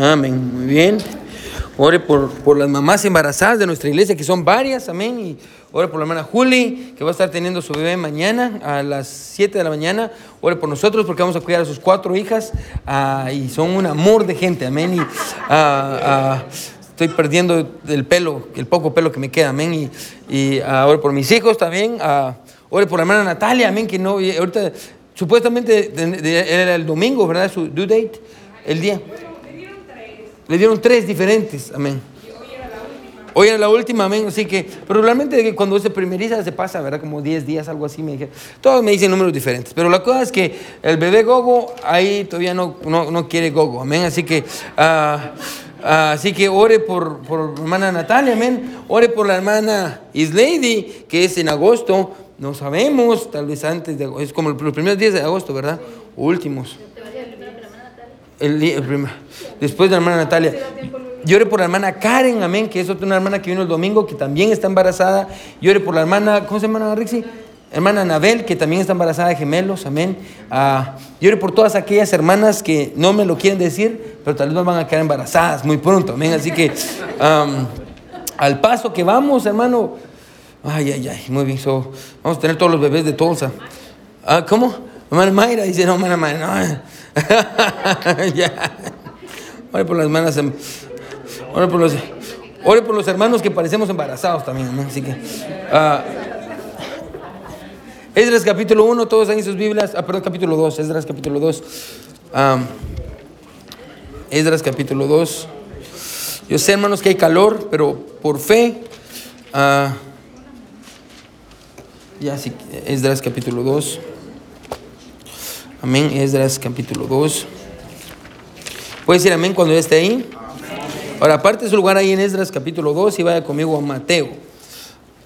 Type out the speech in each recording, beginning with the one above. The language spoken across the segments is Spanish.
Amén. Muy bien. Ore por, por las mamás embarazadas de nuestra iglesia, que son varias. Amén. Y ore por la hermana Juli, que va a estar teniendo su bebé mañana a las 7 de la mañana. Ore por nosotros, porque vamos a cuidar a sus cuatro hijas. ah, y son un amor de gente. Amén. Y, ah, ah, estoy perdiendo el pelo, el poco pelo que me queda. Amén. Y, y ore por mis hijos también. ore por la hermana Natalia. Amén. Que no, ahorita, supuestamente era el domingo, ¿verdad? Su due date. El día. Le dieron tres diferentes, amén. Hoy era la última, amén. Así que, pero realmente cuando se primeriza se pasa, ¿verdad? Como 10 días, algo así. Me dije. Todos me dicen números diferentes. Pero la cosa es que el bebé Gogo ahí todavía no, no, no quiere Gogo, amén. Así que, ah, ah, así que ore por, por hermana Natalia, amén. Ore por la hermana Islady, que es en agosto. No sabemos, tal vez antes de agosto. Es como los primeros días de agosto, ¿verdad? Últimos. Después de la hermana Natalia. Llore por la hermana Karen, amén, que es otra una hermana que vino el domingo, que también está embarazada. Llore por la hermana, ¿cómo se llama, Rixi? Hermana Anabel, que también está embarazada de gemelos, amén. Ah, llore por todas aquellas hermanas que no me lo quieren decir, pero tal vez van a quedar embarazadas muy pronto, amén. Así que al paso que vamos, hermano, ay, ay, ay, muy bien, so, vamos a tener todos los bebés de Tulsa. Ah, ¿Cómo? Hermana Mayra dice, no, hermana Mayra, no. ya. Ore por las hermanas, em- ore por los, ore por los hermanos que parecemos embarazados también, amén. Así que, ah, Esdras capítulo 1, todos ahí en sus Biblias, ah, perdón, capítulo 2, Esdras capítulo 2. Ah, Esdras capítulo 2. Yo sé, hermanos, que hay calor, pero por fe, ah, ya sí, Esdras capítulo 2. Amén, Esdras capítulo 2. Puede decir amén cuando ya esté ahí. Ahora, aparte su lugar ahí en Esdras capítulo 2 y vaya conmigo a Mateo.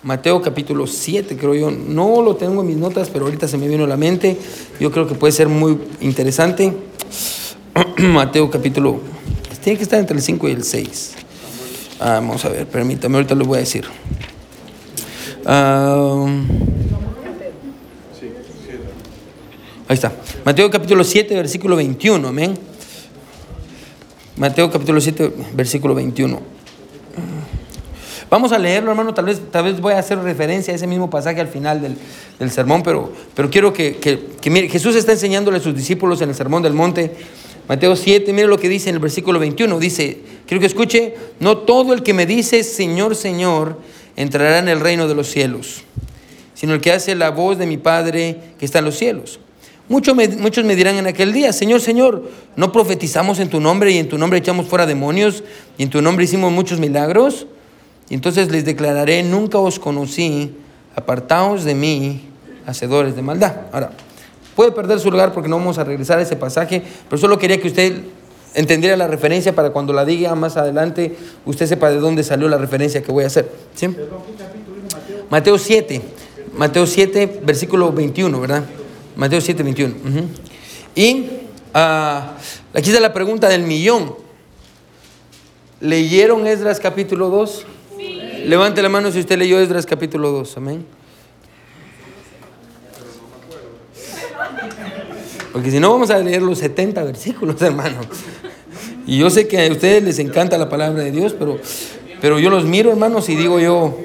Mateo capítulo 7, creo yo. No lo tengo en mis notas, pero ahorita se me vino a la mente. Yo creo que puede ser muy interesante. Mateo capítulo... Tiene que estar entre el 5 y el 6. Ah, vamos a ver, permítame, ahorita lo voy a decir. Ah, ahí está. Mateo capítulo 7, versículo 21, amén. Mateo capítulo 7, versículo 21. Vamos a leerlo, hermano. Tal vez, tal vez voy a hacer referencia a ese mismo pasaje al final del, del sermón, pero, pero quiero que, que, que mire, Jesús está enseñándole a sus discípulos en el sermón del monte. Mateo 7, mire lo que dice en el versículo 21. Dice, quiero que escuche, no todo el que me dice Señor, Señor, entrará en el reino de los cielos, sino el que hace la voz de mi Padre que está en los cielos. Muchos me, muchos me dirán en aquel día, Señor, Señor, ¿no profetizamos en tu nombre y en tu nombre echamos fuera demonios y en tu nombre hicimos muchos milagros? Y entonces les declararé, nunca os conocí, apartaos de mí, hacedores de maldad. Ahora, puede perder su lugar porque no vamos a regresar a ese pasaje, pero solo quería que usted entendiera la referencia para cuando la diga más adelante, usted sepa de dónde salió la referencia que voy a hacer. ¿Sí? Mateo 7, Mateo 7, versículo 21, ¿verdad? Mateo 7, 21. ujú. Y ah, aquí está la pregunta del millón. ¿Leyeron Esdras capítulo 2? Levante la mano si usted leyó Esdras capítulo 2, amén. Porque si no vamos a leer los 70 versículos, hermano. Y yo sé que a ustedes les encanta la palabra de Dios, pero, pero yo los miro, hermanos, y digo yo,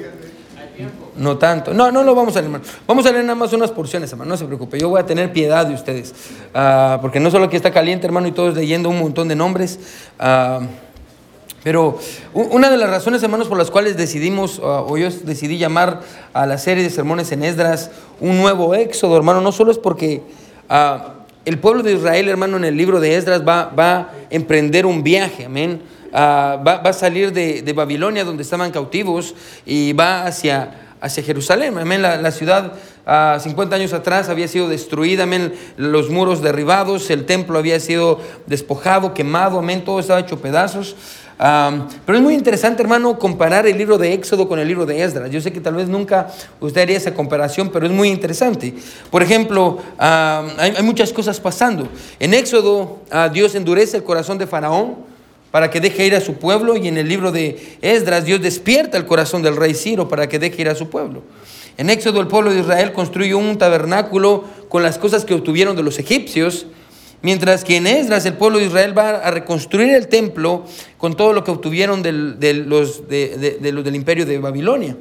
no tanto. No, no lo vamos a leer, hermano. Vamos a leer nada más unas porciones, hermano. No se preocupe. Yo voy a tener piedad de ustedes. Ah, porque no solo aquí está caliente, hermano, y todos leyendo un montón de nombres. Ah, pero una de las razones, hermanos, por las cuales decidimos, ah, o yo decidí llamar a la serie de sermones en Esdras un nuevo éxodo, hermano, no solo es porque el pueblo de Israel, hermano, en el libro de Esdras va, va a emprender un viaje, amén. Va, va a salir de, de Babilonia, donde estaban cautivos, y va hacia, hacia Jerusalén, amén. La, la ciudad ah, 50 años atrás había sido destruida, amén. Los muros derribados, el templo había sido despojado, quemado, amén. Todo estaba hecho pedazos. Pero es muy interesante, hermano, comparar el libro de Éxodo con el libro de Esdras. Yo sé que tal vez nunca usted haría esa comparación, pero es muy interesante. Por ejemplo, hay, hay muchas cosas pasando. En Éxodo, ah, Dios endurece el corazón de Faraón para que deje ir a su pueblo, y en el libro de Esdras, Dios despierta el corazón del rey Ciro para que deje ir a su pueblo. En Éxodo, el pueblo de Israel construyó un tabernáculo con las cosas que obtuvieron de los egipcios. Mientras que en Esdras el pueblo de Israel va a reconstruir el templo con todo lo que obtuvieron del, de los, de, los del imperio de Babilonia.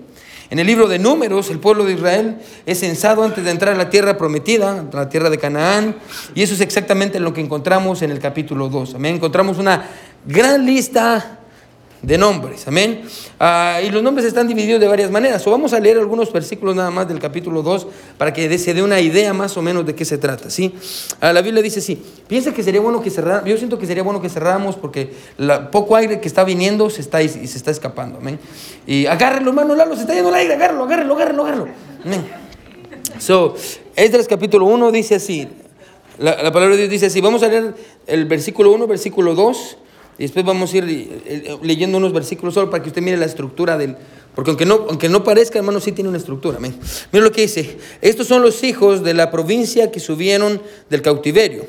En el libro de Números, el pueblo de Israel es censado antes de entrar a la tierra prometida, la tierra de Canaán, y eso es exactamente lo que encontramos en el capítulo 2. Amén. Encontramos una gran lista de nombres, amén. Ah, y los nombres están divididos de varias maneras. O vamos a leer algunos versículos nada más del capítulo 2 para que se dé una idea más o menos de qué se trata, ¿sí? Ah, la Biblia dice sí, piensa que sería bueno que cerráramos, yo siento que sería bueno que cerráramos porque la, poco aire que está viniendo se está, y se está escapando, amén. Y agárrenlo, hermano Lalo, se está yendo el aire, agárrenlo, agárrenlo, agárrenlo, agárrenlo. Amén. So, Esdras capítulo 1 dice así, la, la palabra de Dios dice así, vamos a leer el versículo 1, versículo 2 y después vamos a ir eh, eh, leyendo unos versículos solo para que usted mire la estructura del... Porque aunque no, aunque no parezca, hermano, sí tiene una estructura. Mira lo que dice. Estos son los hijos de la provincia que subieron del cautiverio.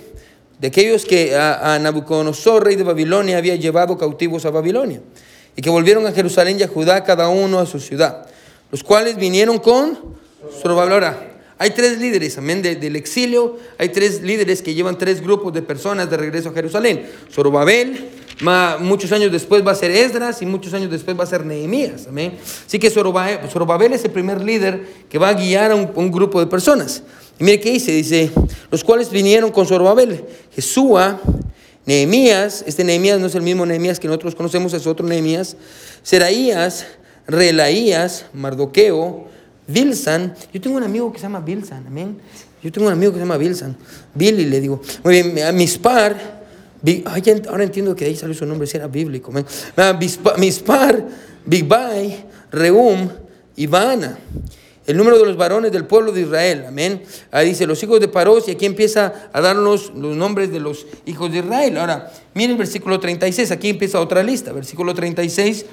De aquellos que a, Nabucodonosor, rey de Babilonia, había llevado cautivos a Babilonia. Y que volvieron a Jerusalén y a Judá, cada uno a su ciudad. Los cuales vinieron con. Ahora, hay tres líderes, amén, del exilio. Hay tres líderes que llevan tres grupos de personas de regreso a Jerusalén. Zorobabel, muchos años después va a ser Esdras y muchos años después va a ser Nehemías. Amén. Así que Zorobabel, es el primer líder que va a guiar a un, grupo de personas. Y mire qué dice, dice, los cuales vinieron con Zorobabel, Jesúa, Nehemías, este Nehemías no es el mismo Nehemías que nosotros conocemos, es otro Nehemías, Seraías, Relaías, Mardoqueo, Bilsan. Yo tengo un amigo que se llama Bilsan, amén. Yo tengo un amigo que se llama Bilsan. Billy le digo. Muy bien, a Mispar, ahora entiendo que ahí salió su nombre, si era bíblico. Mispar, Bigbai, Reum y Baana. El número de los varones del pueblo de Israel. Amén. Ahí dice los hijos de Paros y aquí empieza a darnos los nombres de los hijos de Israel. Ahora, miren el versículo 36. Aquí empieza otra lista. Versículo 36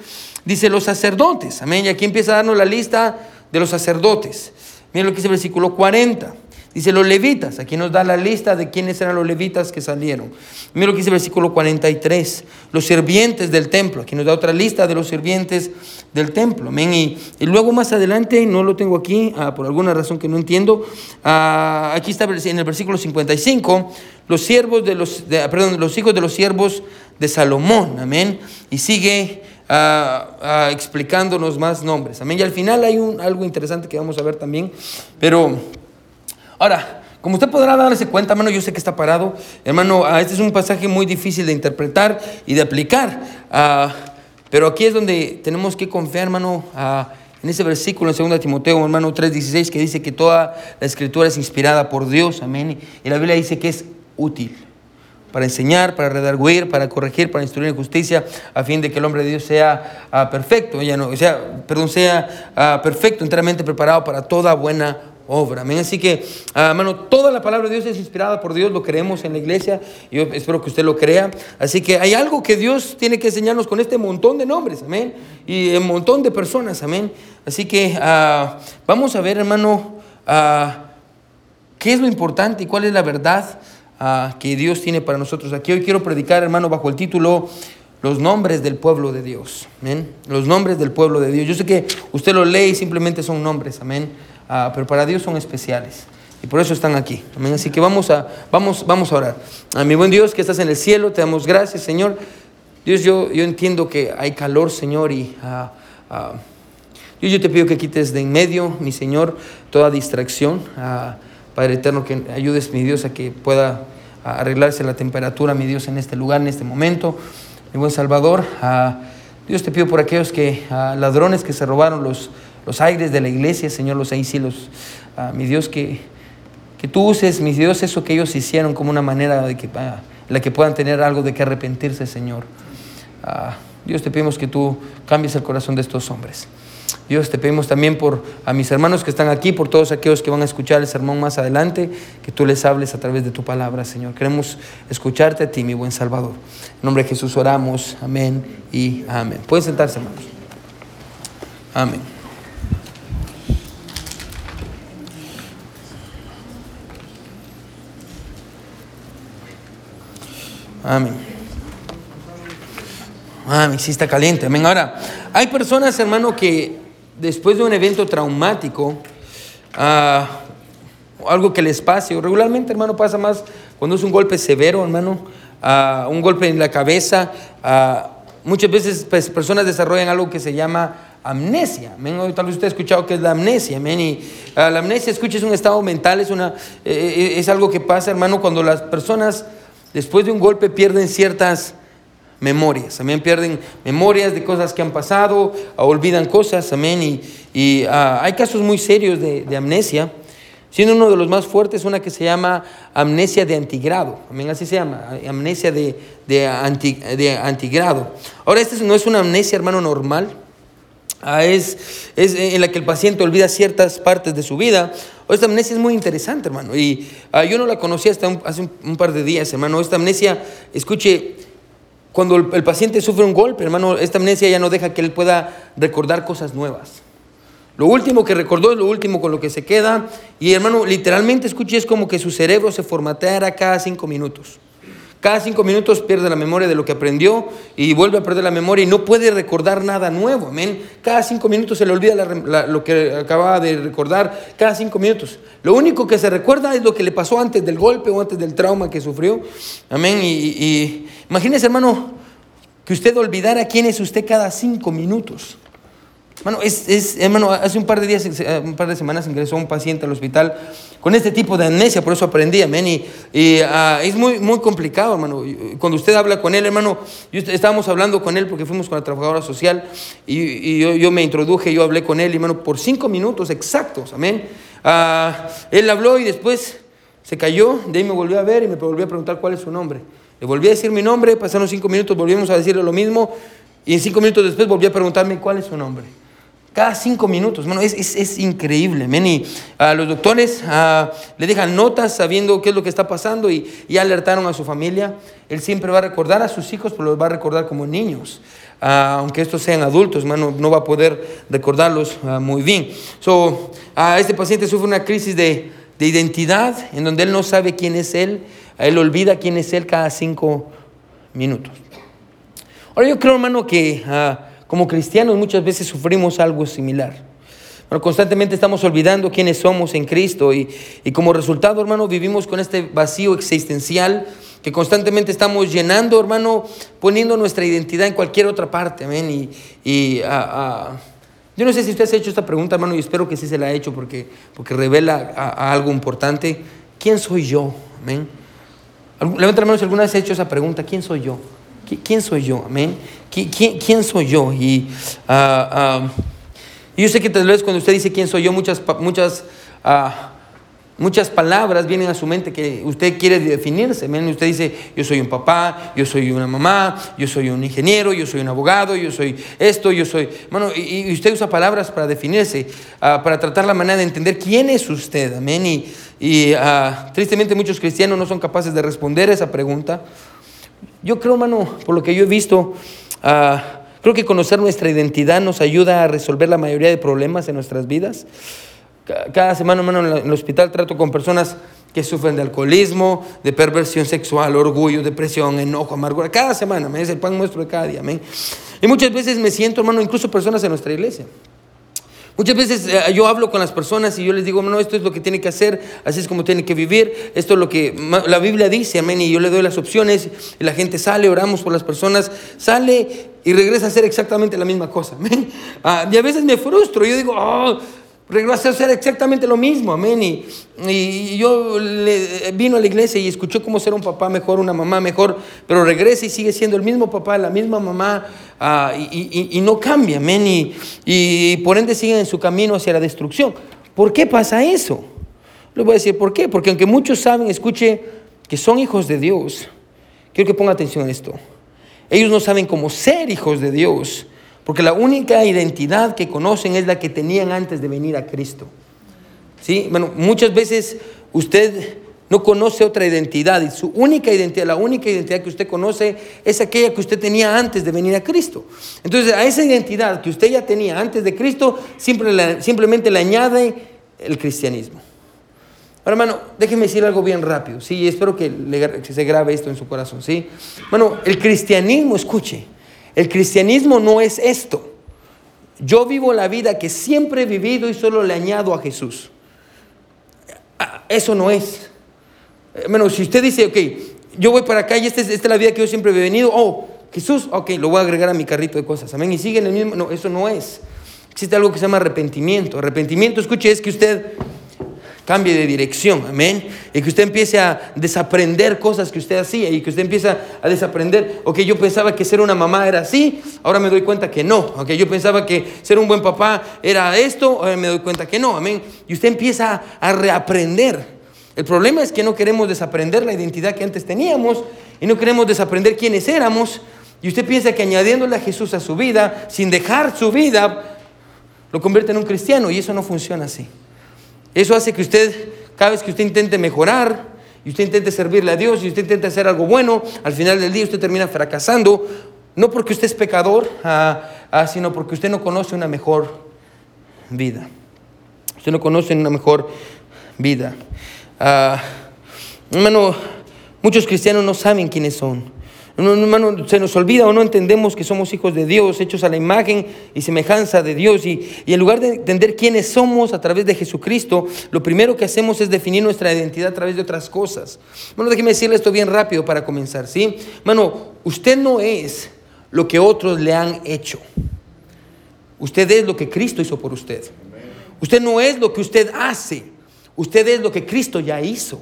dice los sacerdotes. Amén. Y aquí empieza a darnos la lista de los sacerdotes. Miren lo que dice el versículo 40. Dice los levitas, aquí nos da la lista de quiénes eran los levitas que salieron. Mira lo que dice el versículo 43, los sirvientes del templo, aquí nos da otra lista de los sirvientes del templo. Amén. Y, luego más adelante, no lo tengo aquí, ah, por alguna razón que no entiendo, ah, aquí está en el versículo 55, los siervos de los, ah, perdón, los hijos de los siervos de Salomón. Amén. Y sigue explicándonos más nombres. Amén. Y al final hay un, algo interesante que vamos a ver también, pero... Ahora, como usted podrá darse cuenta, hermano, yo sé que está parado. Hermano, ah, este es un pasaje muy difícil de interpretar y de aplicar. Ah, pero aquí es donde tenemos que confiar, hermano, ah, en ese versículo en 2 Timoteo, hermano 3:16, que dice que toda la escritura es inspirada por Dios. Amén. Y la Biblia dice que es útil para enseñar, para redarguir, para corregir, para instruir en justicia, a fin de que el hombre de Dios sea perfecto, ya no, sea, perdón, sea perfecto, enteramente preparado para toda buena obra. Amén. Así que, ah, hermano, toda la palabra de Dios es inspirada por Dios, lo creemos en la iglesia. Yo espero que usted lo crea. Así que hay algo que Dios tiene que enseñarnos con este montón de nombres, amén. Y un montón de personas, amén. Así que ah, vamos a ver, hermano, ah, qué es lo importante y cuál es la verdad que Dios tiene para nosotros. Aquí hoy quiero predicar, hermano, bajo el título los nombres del pueblo de Dios. Amén. Los nombres del pueblo de Dios. Yo sé que usted lo lee y simplemente son nombres. Amén. Ah, pero para Dios son especiales. Y por eso están aquí. Amén. Así que vamos a, vamos, vamos a orar. A mi buen Dios que estás en el cielo, te damos gracias, Señor. Dios, yo, yo entiendo que hay calor, Señor, y uh, Dios, yo te pido que quites de en medio, mi Señor, toda distracción. Padre eterno, que ayudes, mi Dios, a que pueda arreglarse la temperatura, mi Dios, en este lugar, en este momento. Mi buen Salvador, Dios te pido por aquellos que, ladrones que se robaron los los aires de la iglesia, Señor, los ahí ah, mi Dios, que, que tú uses, mi Dios, eso que ellos hicieron como una manera de que, ah, la que puedan tener algo de que arrepentirse, Señor. Ah, Dios, te pedimos que tú cambies el corazón de estos hombres. Dios, te pedimos también por a mis hermanos que están aquí, por todos aquellos que van a escuchar el sermón más adelante, que tú les hables a través de tu palabra, Señor. Queremos escucharte a ti, mi buen Salvador. En nombre de Jesús oramos. Amén y amén. Pueden sentarse, hermanos. Amén. Amén. Amén, sí está caliente. Amén. Ahora, hay personas, hermano, que después de un evento traumático, ah, algo que les pase, o regularmente, hermano, pasa más cuando es un golpe severo, hermano, ah, un golpe en la cabeza, ah, muchas veces pues, personas desarrollan algo que se llama amnesia. Tal vez usted ha escuchado que es la amnesia. Y la amnesia, escuche, es un estado mental, es, una, eh, es algo que pasa, hermano, cuando las personas después de un golpe pierden ciertas memorias, también pierden memorias de cosas que han pasado, olvidan cosas, amén, y, y ah, hay casos muy serios de, amnesia, siendo uno de los más fuertes una que se llama amnesia de antigrado, amén, así se llama, amnesia de, de, antigrado. Ahora, esta no es una amnesia, hermano, normal, ah, es, es, en la que el paciente olvida ciertas partes de su vida. Esta amnesia es muy interesante, hermano, y ah, yo no la conocía hasta hace un par de días, hermano. Esta amnesia, escuche, cuando el, paciente sufre un golpe, hermano, esta amnesia ya no deja que él pueda recordar cosas nuevas. Lo último que recordó es lo último con lo que se queda. Y hermano, literalmente escuche, es como que su cerebro se formateara cada cinco minutos. Cada cinco minutos pierde la memoria de lo que aprendió y vuelve a perder la memoria y no puede recordar nada nuevo. Amén. Cada cinco minutos se le olvida lo que acababa de recordar. Cada cinco minutos. Lo único que se recuerda es lo que le pasó antes del golpe o antes del trauma que sufrió. Amén. Y, y imagínese, hermano, que usted olvidara quién es usted cada cinco minutos. Hermano, es, hermano, hace un par de días, eh, un par de semanas ingresó un paciente al hospital con este tipo de amnesia, por eso aprendí, amén. Y, ah, es muy, muy complicado, hermano. Cuando usted habla con él, hermano, yo, estábamos hablando con él porque fuimos con la trabajadora social y, yo, me introduje, yo hablé con él, hermano, por cinco minutos exactos, amén. Ah, él habló y después se cayó, de ahí me volvió a ver y me volvió a preguntar cuál es su nombre. Le volví a decir mi nombre, pasaron cinco minutos, volvimos a decirle lo mismo y en cinco minutos después volvió a preguntarme cuál es su nombre. Cada cinco minutos, bueno, es, es, es increíble. Y a los doctores le dejan notas sabiendo qué es lo que está pasando y, y, alertaron a su familia. Él siempre va a recordar a sus hijos, pero los va a recordar como niños. aunque estos sean adultos, hermano, no va a poder recordarlos muy bien. So, este paciente sufre una crisis de, de identidad en donde él no sabe quién es él, él olvida quién es él cada cinco minutos. Ahora yo creo, hermano, que como cristianos muchas veces sufrimos algo similar. Bueno, constantemente estamos olvidando quiénes somos en Cristo y, como resultado, hermano, vivimos con este vacío existencial que constantemente estamos llenando, hermano, poniendo nuestra identidad en cualquier otra parte, amén. Y, yo no sé si usted se ha hecho esta pregunta, hermano, y espero que sí se la ha hecho porque, porque revela algo importante. ¿Quién soy yo? Amén. Levanta la mano si alguna vez ha hecho esa pregunta, ¿quién soy yo? ¿Quién soy yo? Amén. ¿Quién, soy yo? Y uh, yo sé que tal vez cuando usted dice quién soy yo, muchas, muchas, uh, muchas palabras vienen a su mente que usted quiere definirse. ¿amén? Usted dice, yo soy un papá, yo soy una mamá, yo soy un ingeniero, yo soy un abogado, yo soy esto, yo soy... Bueno, y, usted usa palabras para definirse, para tratar la manera de entender quién es usted. Amén. Y, y tristemente muchos cristianos no son capaces de responder esa pregunta. Yo creo, hermano, por lo que yo he visto, ah, creo que conocer nuestra identidad nos ayuda a resolver la mayoría de problemas en nuestras vidas. Cada semana, hermano, en el hospital trato con personas que sufren de alcoholismo, de perversión sexual, orgullo, depresión, enojo, amargura. Cada semana, me es el pan nuestro de cada día, amén. Y muchas veces me siento, hermano, incluso personas en nuestra iglesia. Muchas veces eh, yo hablo con las personas y yo les digo, no, esto es lo que tiene que hacer, así es como tiene que vivir, esto es lo que la Biblia dice, amén, y yo le doy las opciones, y la gente sale, oramos por las personas, sale y regresa a hacer exactamente la misma cosa, amén. Ah, y a veces me frustro, yo digo, oh, regresó a hacer exactamente lo mismo, amén. Y, yo le, vino a la iglesia y escuchó cómo ser un papá mejor, una mamá mejor, pero regresa y sigue siendo el mismo papá, la misma mamá, ah, y, no cambia, amén. Y, por ende siguen en su camino hacia la destrucción. ¿Por qué pasa eso? Les voy a decir por qué. Porque aunque muchos saben, escuche, que son hijos de Dios, quiero que ponga atención en esto. Ellos no saben cómo ser hijos de Dios porque la única identidad que conocen es la que tenían antes de venir a Cristo. ¿Sí? Bueno, muchas veces usted no conoce otra identidad y su única identidad, la única identidad que usted conoce es aquella que usted tenía antes de venir a Cristo. Entonces, a esa identidad que usted ya tenía antes de Cristo, simplemente le añade el cristianismo. Ahora, hermano, déjeme decir algo bien rápido, sí, espero que, que se grabe esto en su corazón, sí. Bueno, el cristianismo, escuche, el cristianismo no es esto. Yo vivo la vida que siempre he vivido y solo le añado a Jesús. Eso no es. Hermano, si usted dice, ok, yo voy para acá y esta es, esta es la vida que yo siempre he venido, oh, Jesús, ok, lo voy a agregar a mi carrito de cosas, amén, y sigue en el mismo, no, eso no es. Existe algo que se llama arrepentimiento. Arrepentimiento, escuche, es que usted cambie de dirección, amén. Y que usted empiece a desaprender cosas que usted hacía y que usted empieza a desaprender, ok, yo pensaba que ser una mamá era así, ahora me doy cuenta que no, ok, yo pensaba que ser un buen papá era esto, ahora me doy cuenta que no, amén. Y usted empieza a reaprender. El problema es que no queremos desaprender la identidad que antes teníamos y no queremos desaprender quiénes éramos. Y usted piensa que añadiéndole a Jesús a su vida, sin dejar su vida, lo convierte en un cristiano y eso no funciona así. Eso hace que usted, cada vez que usted intente mejorar, y usted intente servirle a Dios, y usted intente hacer algo bueno, al final del día usted termina fracasando, no porque usted es pecador, ah, ah, sino porque usted no conoce una mejor vida. Usted no conoce una mejor vida. Ah, hermano, muchos cristianos no saben quiénes son. Hermano, se nos olvida o no entendemos que somos hijos de Dios, hechos a la imagen y semejanza de Dios. Y, y, en lugar de entender quiénes somos a través de Jesucristo, lo primero que hacemos es definir nuestra identidad a través de otras cosas. Bueno, déjeme decirle esto bien rápido para comenzar, ¿sí? Hermano, usted no es lo que otros le han hecho. Usted es lo que Cristo hizo por usted. Usted no es lo que usted hace. Usted es lo que Cristo ya hizo.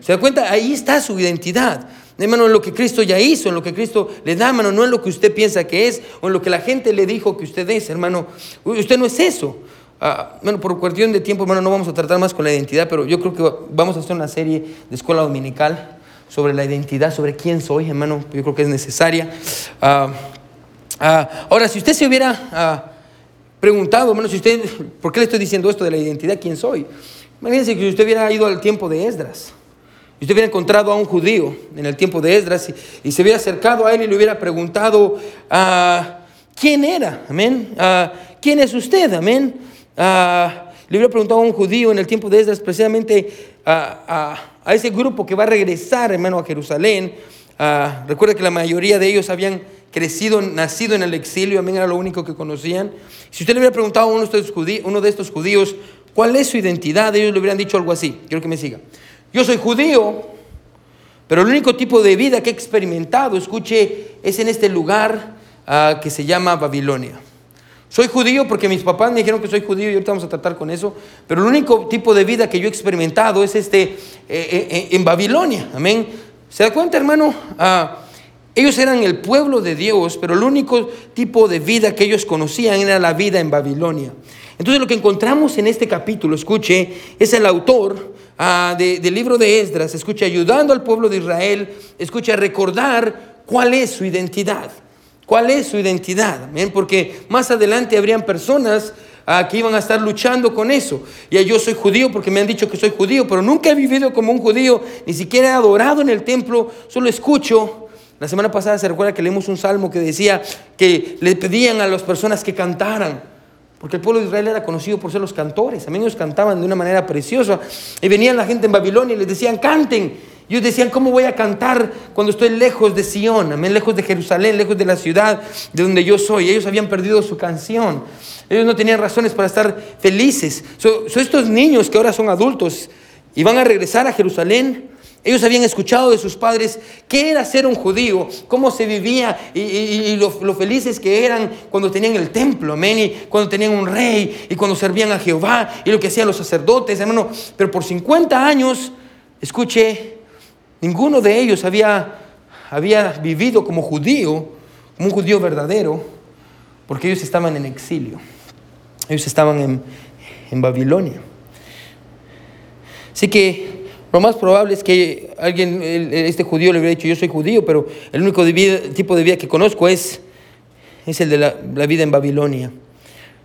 ¿Se da cuenta? Ahí está su identidad. Hermano, en lo que Cristo ya hizo, en lo que Cristo le da, hermano, no en lo que usted piensa que es o en lo que la gente le dijo que usted es, hermano. Usted no es eso. Ah, bueno, por cuestión de tiempo, hermano, no vamos a tratar más con la identidad, pero yo creo que vamos a hacer una serie de escuela dominical sobre la identidad, sobre quién soy, hermano. Yo creo que es necesaria. Ah, ah, ahora, si usted se hubiera preguntado, hermano, si usted, ¿por qué le estoy diciendo esto de la identidad? ¿Quién soy? Imagínense que usted hubiera ido al tiempo de Esdras. Y usted hubiera encontrado a un judío en el tiempo de Esdras y, se hubiera acercado a él y le hubiera preguntado, ah, ¿quién era? Amén. Ah, ¿Quién es usted? Amén. Ah, le hubiera preguntado a un judío en el tiempo de Esdras, precisamente a, ese grupo que va a regresar, hermano, a Jerusalén. recuerda que la mayoría de ellos habían crecido, nacido en el exilio, amén, era lo único que conocían. Si usted le hubiera preguntado a uno de estos judíos, uno de estos judíos cuál es su identidad, ellos le hubieran dicho algo así. Quiero que me siga. Yo soy judío, pero el único tipo de vida que he experimentado, escuche, es en este lugar uh, que se llama Babilonia. Soy judío porque mis papás me dijeron que soy judío y ahorita vamos a tratar con eso, pero el único tipo de vida que yo he experimentado es este eh, eh, en Babilonia. Amén. ¿Se da cuenta, hermano? Uh, ellos eran el pueblo de Dios, pero el único tipo de vida que ellos conocían era la vida en Babilonia. Entonces lo que encontramos en este capítulo, escuche, es el autor ah, del libro de Esdras, escuche, ayudando al pueblo de Israel, escuche, a recordar cuál es su identidad. ¿Cuál es su identidad? Porque más adelante habrían personas ah, que iban a estar luchando con eso. Y yo soy judío porque me han dicho que soy judío, pero nunca he vivido como un judío, ni siquiera he adorado en el templo, solo escucho. La semana pasada se recuerda que leímos un salmo que decía que le pedían a las personas que cantaran. Porque el pueblo de Israel era conocido por ser los cantores. Mí ellos cantaban de una manera preciosa. Y venían la gente en Babilonia y les decían, canten. Y ellos decían, ¿cómo voy a cantar cuando estoy lejos de Sion? Amén, lejos de Jerusalén, lejos de la ciudad de donde yo soy. Ellos habían perdido su canción. Ellos no tenían razones para estar felices. Son estos niños que ahora son adultos y van a regresar a Jerusalén ellos habían escuchado de sus padres qué era ser un judío, cómo se vivía y, lo, felices que eran cuando tenían el templo, amén, y cuando tenían un rey y cuando servían a Jehová y lo que hacían los sacerdotes, hermano. Pero por 50 años, escuche, ninguno de ellos había, había vivido como judío, como un judío verdadero, porque ellos estaban en exilio. Ellos estaban en, en Babilonia. Así que lo más probable es que alguien, este judío le hubiera dicho, yo soy judío, pero el único tipo de vida que conozco es, es el de la, vida en Babilonia.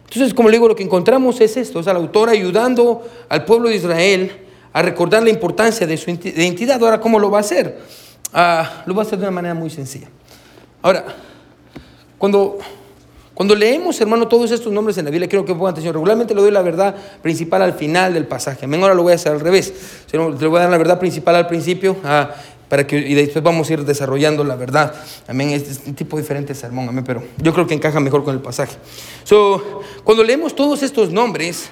Entonces, como le digo, lo que encontramos es esto, es al autor ayudando al pueblo de Israel a recordar la importancia de su identidad. Ahora, ¿cómo lo va a hacer? Ah, lo va a hacer de una manera muy sencilla. Ahora, cuando cuando leemos, hermano, todos estos nombres en la Biblia, quiero que pongan atención. Regularmente le doy la verdad principal al final del pasaje. Amén, ahora lo voy a hacer al revés. Le voy a dar la verdad principal al principio ah, para que, y después vamos a ir desarrollando la verdad. Amén, es un tipo diferente de sermón, amén, pero yo creo que encaja mejor con el pasaje. So, cuando leemos todos estos nombres,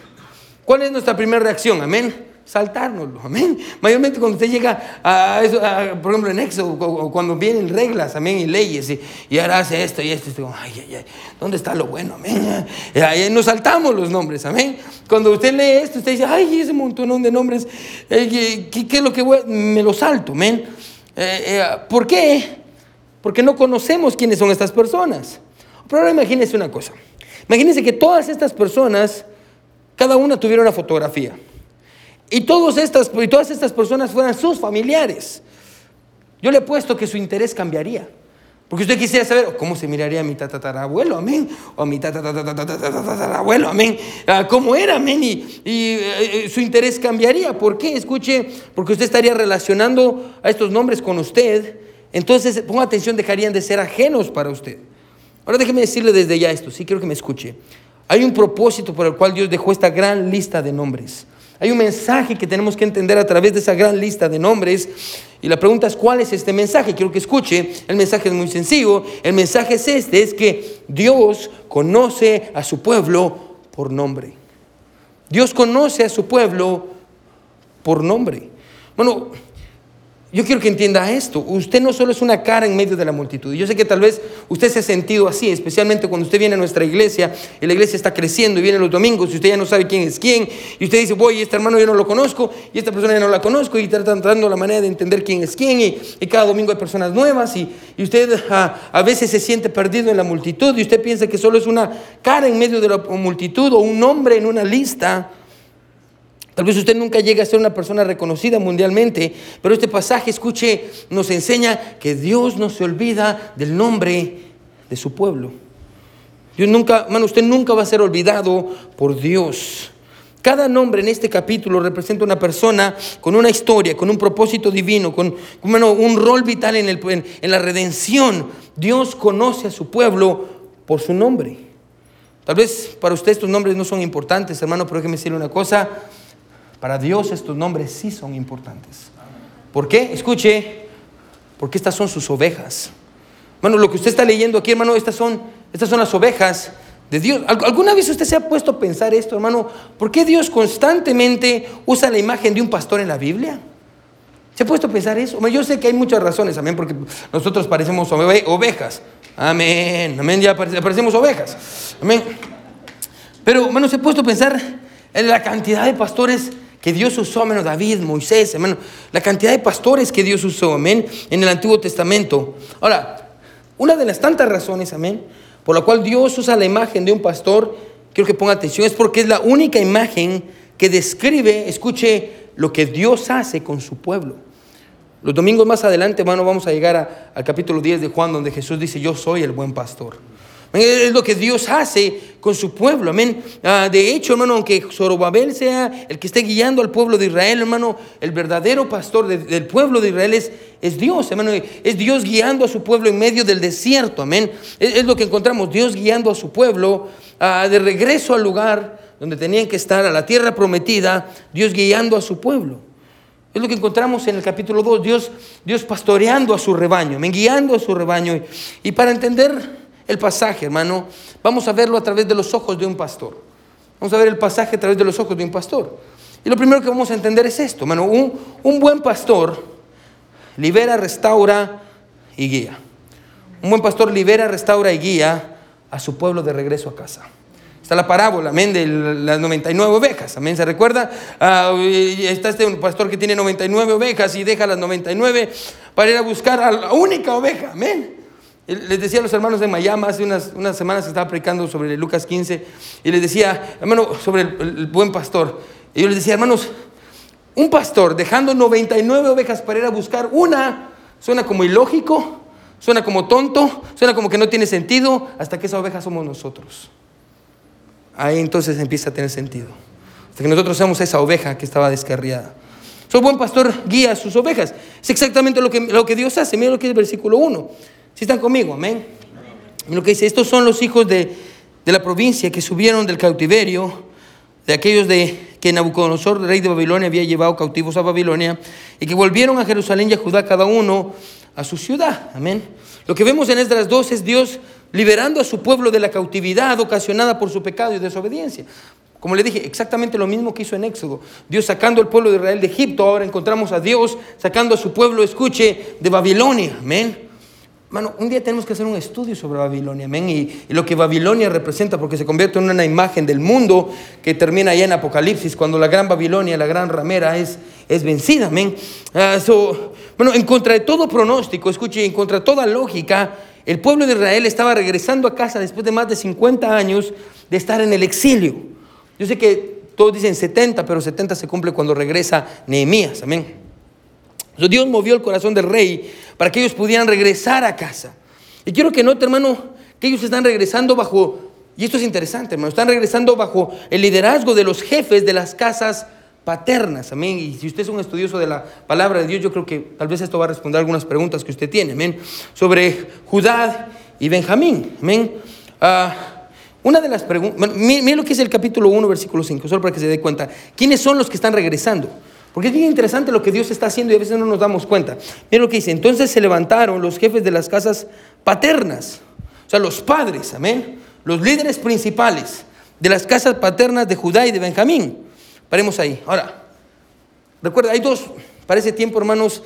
¿cuál es nuestra primera reacción? Amén. Saltárnoslo, amén. Mayormente cuando usted llega a eso, por ejemplo en Éxodo, cuando vienen reglas, amén, y leyes, y, ahora hace esto y esto, y ay, ay, ay, ¿dónde está lo bueno, amén? Y ahí nos saltamos los nombres, amén. Cuando usted lee esto, usted dice, ay, ese montón de nombres, eh, ¿qué, es lo que voy? Me lo salto, amén. Eh, eh, ¿Por qué? Porque no conocemos quiénes son estas personas. Pero ahora imagínense una cosa. Imagínense que todas estas personas, cada una tuviera una fotografía. Y, todas estas, y todas estas personas fueran sus familiares. Yo le he puesto que su interés cambiaría. Porque usted quisiera saber cómo se miraría a mi tatarabuelo, amén, o a mi tatarabuelo, amén, cómo era, amén, y, y, su interés cambiaría. ¿Por qué? Escuche, porque usted estaría relacionando a estos nombres con usted, entonces ponga atención, dejarían de ser ajenos para usted. Ahora déjeme decirle desde ya esto, sí quiero que me escuche. Hay un propósito por el cual Dios dejó esta gran lista de nombres. Hay un mensaje que tenemos que entender a través de esa gran lista de nombres. Y la pregunta es, ¿cuál es este mensaje? Quiero que escuche. El mensaje es muy sencillo. El mensaje es este, es que Dios conoce a su pueblo por nombre. Dios conoce a su pueblo por nombre. Bueno, yo quiero que entienda esto. Usted no solo es una cara en medio de la multitud. Yo sé que tal vez usted se ha sentido así, especialmente cuando usted viene a nuestra iglesia y la iglesia está creciendo y viene los domingos y usted ya no sabe quién es quién. Y usted dice, voy, este hermano yo no lo conozco y esta persona ya no la conozco y está tratando la manera de entender quién es quién. Y, cada domingo hay personas nuevas y, usted a, a veces se siente perdido en la multitud y usted piensa que solo es una cara en medio de la multitud o un nombre en una lista. Tal vez usted nunca llegue a ser una persona reconocida mundialmente, pero este pasaje, escuche, nos enseña que Dios no se olvida del nombre de su pueblo. Dios nunca, hermano, usted nunca va a ser olvidado por Dios. Cada nombre en este capítulo representa una persona con una historia, con un propósito divino, con un rol vital en, el, en la redención. Dios conoce a su pueblo por su nombre. Tal vez para usted estos nombres no son importantes, hermano, pero déjeme decirle una cosa. Para Dios estos nombres sí son importantes. ¿Por qué? Escuche, porque estas son sus ovejas. Bueno, lo que usted está leyendo aquí, hermano, estas son, estas son las ovejas de Dios. ¿Alguna vez usted se ha puesto a pensar esto, hermano? ¿Por qué Dios constantemente usa la imagen de un pastor en la Biblia? ¿Se ha puesto a pensar eso? Yo sé que hay muchas razones, amén, porque nosotros parecemos ovejas. Amén, amén, ya parecemos ovejas. Amén. Pero, hermano, se ha puesto a pensar en la cantidad de pastores que Dios usó, menos David, Moisés, hermano, la cantidad de pastores que Dios usó, amén, en el Antiguo Testamento. Ahora, una de las tantas razones, amén, por la cual Dios usa la imagen de un pastor, quiero que ponga atención, es porque es la única imagen que describe, escuche, lo que Dios hace con su pueblo. Los domingos más adelante, hermano, vamos a llegar al capítulo 10 de Juan, donde Jesús dice, yo soy el buen pastor. Es lo que Dios hace con su pueblo, amén. Ah, de hecho, hermano, aunque Zorobabel sea el que esté guiando al pueblo de Israel, hermano, el verdadero pastor del pueblo de Israel es, Dios, hermano. Es Dios guiando a su pueblo en medio del desierto, amén. Es, lo que encontramos, Dios guiando a su pueblo ah, de regreso al lugar donde tenían que estar, a la tierra prometida, Dios guiando a su pueblo. Es lo que encontramos en el capítulo 2, Dios, Dios pastoreando a su rebaño, guiando a su rebaño. Y para entender el pasaje, hermano, vamos a verlo a través de los ojos de un pastor. Vamos a ver el pasaje a través de los ojos de un pastor. Y lo primero que vamos a entender es esto, hermano. Un, un buen pastor libera, restaura y guía. Un buen pastor libera, restaura y guía a su pueblo de regreso a casa. Está la parábola, amén, de las 99 ovejas, amén, ¿se recuerda? Ah, está este pastor que tiene 99 ovejas y deja las 99 para ir a buscar a la única oveja, amén. Les decía a los hermanos de Miami hace unas, unas semanas que estaba predicando sobre Lucas 15 y les decía, hermano, sobre el, buen pastor. Y yo les decía, hermanos, un pastor dejando 99 ovejas para ir a buscar una, suena como ilógico, suena como tonto, suena como que no tiene sentido, hasta que esa oveja somos nosotros. Ahí entonces empieza a tener sentido. Hasta que nosotros seamos esa oveja que estaba descarriada. Soy buen pastor, guía a sus ovejas. Es exactamente lo que, lo que Dios hace. Mira lo que es el versículo 1. Si están conmigo, amén. lo que dice, estos son los hijos de, la provincia que subieron del cautiverio, de aquellos de que Nabucodonosor, rey de Babilonia, había llevado cautivos a Babilonia, y que volvieron a Jerusalén y a Judá cada uno a su ciudad. Amén. Lo que vemos en estas dos es Dios liberando a su pueblo de la cautividad ocasionada por su pecado y desobediencia. Como le dije, exactamente lo mismo que hizo en Éxodo. Dios sacando al pueblo de Israel de Egipto, ahora encontramos a Dios sacando a su pueblo, escuche, de Babilonia. Amén. Mano, un día tenemos que hacer un estudio sobre Babilonia, amén, y, lo que Babilonia representa, porque se convierte en una imagen del mundo que termina allá en Apocalipsis, cuando la gran Babilonia, la gran ramera, es, es vencida, amén. Ah, bueno, en contra de todo pronóstico, escuche, en contra de toda lógica, el pueblo de Israel estaba regresando a casa después de más de 50 años de estar en el exilio. Yo sé que todos dicen 70, pero 70 se cumple cuando regresa Nehemías, amén. Dios movió el corazón del rey para que ellos pudieran regresar a casa. Y quiero que note, hermano, que ellos están regresando bajo, y esto es interesante, hermano, están regresando bajo el liderazgo de los jefes de las casas paternas, amén. Y si usted es un estudioso de la palabra de Dios, yo creo que tal vez esto va a responder algunas preguntas que usted tiene, sobre Judá y Benjamín, amén. Ah, una de las preguntas, mire lo que es el capítulo 1, versículo 5, solo para que se dé cuenta. ¿Quiénes son los que están regresando? Porque es bien interesante lo que Dios está haciendo y a veces no nos damos cuenta. Mira lo que dice, entonces se levantaron los jefes de las casas paternas, o sea, los padres, amén, los líderes principales de las casas paternas de Judá y de Benjamín. Paremos ahí. Ahora, recuerda, hay dos, para ese tiempo, hermanos,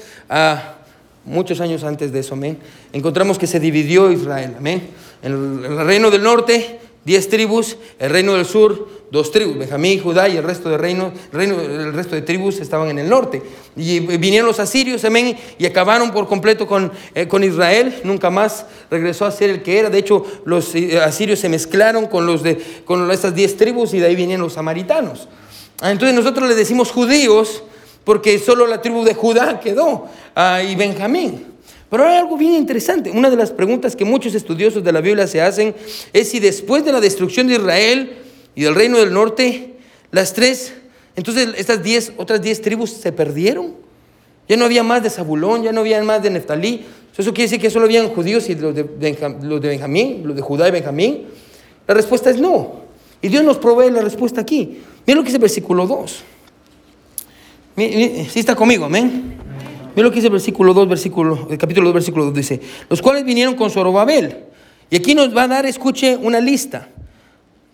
muchos años antes de eso, amén, encontramos que se dividió Israel, amén. El reino del norte, diez tribus, el reino del sur, dos tribus, Benjamín, Judá y el resto de reino, el resto de tribus estaban en el norte. Y vinieron los asirios, amén, y acabaron por completo con, eh, con Israel, nunca más regresó a ser el que era. De hecho, los eh, asirios se mezclaron con, los de, con esas diez tribus y de ahí vinieron los samaritanos. Ah, entonces nosotros le decimos judíos porque solo la tribu de Judá quedó, ah, y Benjamín. Pero hay algo bien interesante. Una de las preguntas que muchos estudiosos de la Biblia se hacen es si después de la destrucción de Israel, y del reino del norte, las tres, entonces estas diez, otras diez tribus se perdieron. Ya no había más de Zabulón, ya no había más de Neftalí. Eso quiere decir que solo habían judíos y los de, Benjamín, los de Judá y Benjamín. La respuesta es no. Y Dios nos provee la respuesta aquí. Mira lo que dice el versículo 2. Si está conmigo, amén. Mira lo que dice el versículo 2, versículo, el capítulo 2, versículo 2 dice, los cuales vinieron con Zorobabel. Y aquí nos va a dar, escuche, una lista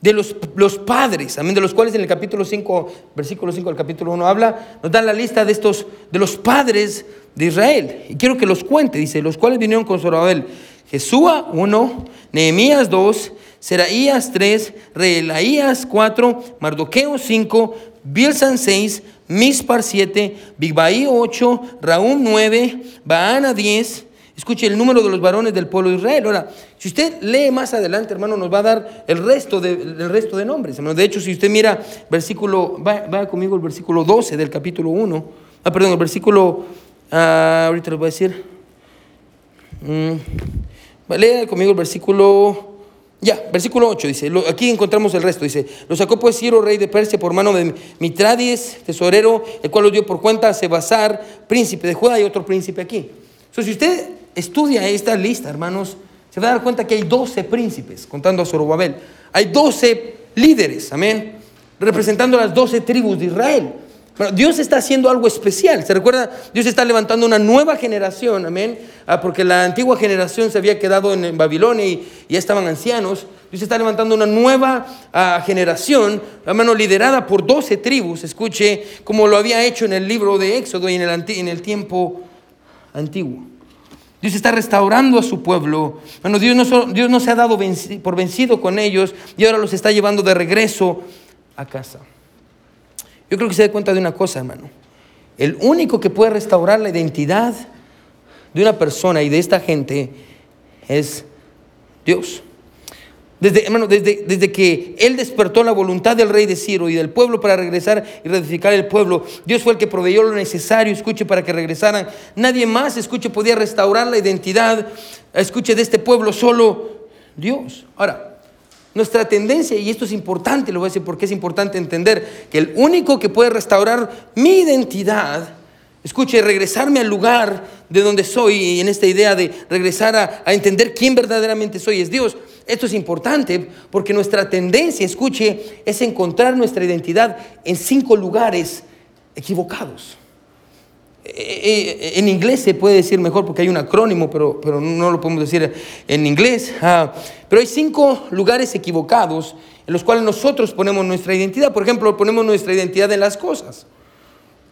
de los, los, padres, amén, de los cuales en el capítulo 5, versículo 5 del capítulo 1 habla, nos da la lista de estos, de los padres de Israel. Y quiero que los cuente, dice, los cuales vinieron con Zorobabel. Jesúa 1, Nehemías 2, Seraías 3, Reelaías 4, Mardoqueo 5, Bilsan 6, Mispar 7, Bigbaí 8, Raúm 9, Baana 10, Escuche el número de los varones del pueblo de Israel. Ahora, si usted lee más adelante, hermano, nos va a dar el resto de, el resto de nombres. De hecho, si usted mira versículo, vaya, conmigo el versículo 12 del capítulo 1. Ah, perdón, el versículo, ah, ahorita les voy a decir. Mm, lea conmigo el versículo, ya, versículo 8 dice, aquí encontramos el resto, dice, lo sacó pues Ciro, rey de Persia, por mano de Mitradies, tesorero, el cual lo dio por cuenta a Sebasar, príncipe de Judá y otro príncipe aquí. Entonces, si usted estudia esta lista, hermanos, se va a dar cuenta que hay 12 príncipes, contando a Zorobabel. Hay 12 líderes, amén, representando las 12 tribus de Israel. Dios está haciendo algo especial. ¿Se recuerda? Dios está levantando una nueva generación, amén. Ah, porque la antigua generación se había quedado en, Babilonia y, ya estaban ancianos. Dios está levantando una nueva ah, generación, hermano, liderada por 12 tribus. Escuche, como lo había hecho en el libro de Éxodo y en el, tiempo antiguo. Dios está restaurando a su pueblo. Bueno, Dios no, Dios no se ha dado por vencido con ellos y ahora los está llevando de regreso a casa. Yo creo que se da cuenta de una cosa, hermano. El único que puede restaurar la identidad de una persona y de esta gente es Dios. Desde, hermano, desde, desde, que Él despertó la voluntad del rey de Ciro y del pueblo para regresar y reedificar el pueblo, Dios fue el que proveyó lo necesario, escuche, para que regresaran. Nadie más, escuche, podía restaurar la identidad, escuche, de este pueblo, solo Dios. Ahora, nuestra tendencia, y esto es importante, lo voy a decir porque es importante entender, que el único que puede restaurar mi identidad, escuche, regresarme al lugar de donde soy, y en esta idea de regresar a, entender quién verdaderamente soy, es Dios. Esto es importante porque nuestra tendencia, escuche, es encontrar nuestra identidad en cinco lugares equivocados. Eh, en inglés se puede decir mejor porque hay un acrónimo, pero, pero no lo podemos decir en inglés. Ah, pero hay cinco lugares equivocados en los cuales nosotros ponemos nuestra identidad. Por ejemplo, ponemos nuestra identidad en las cosas.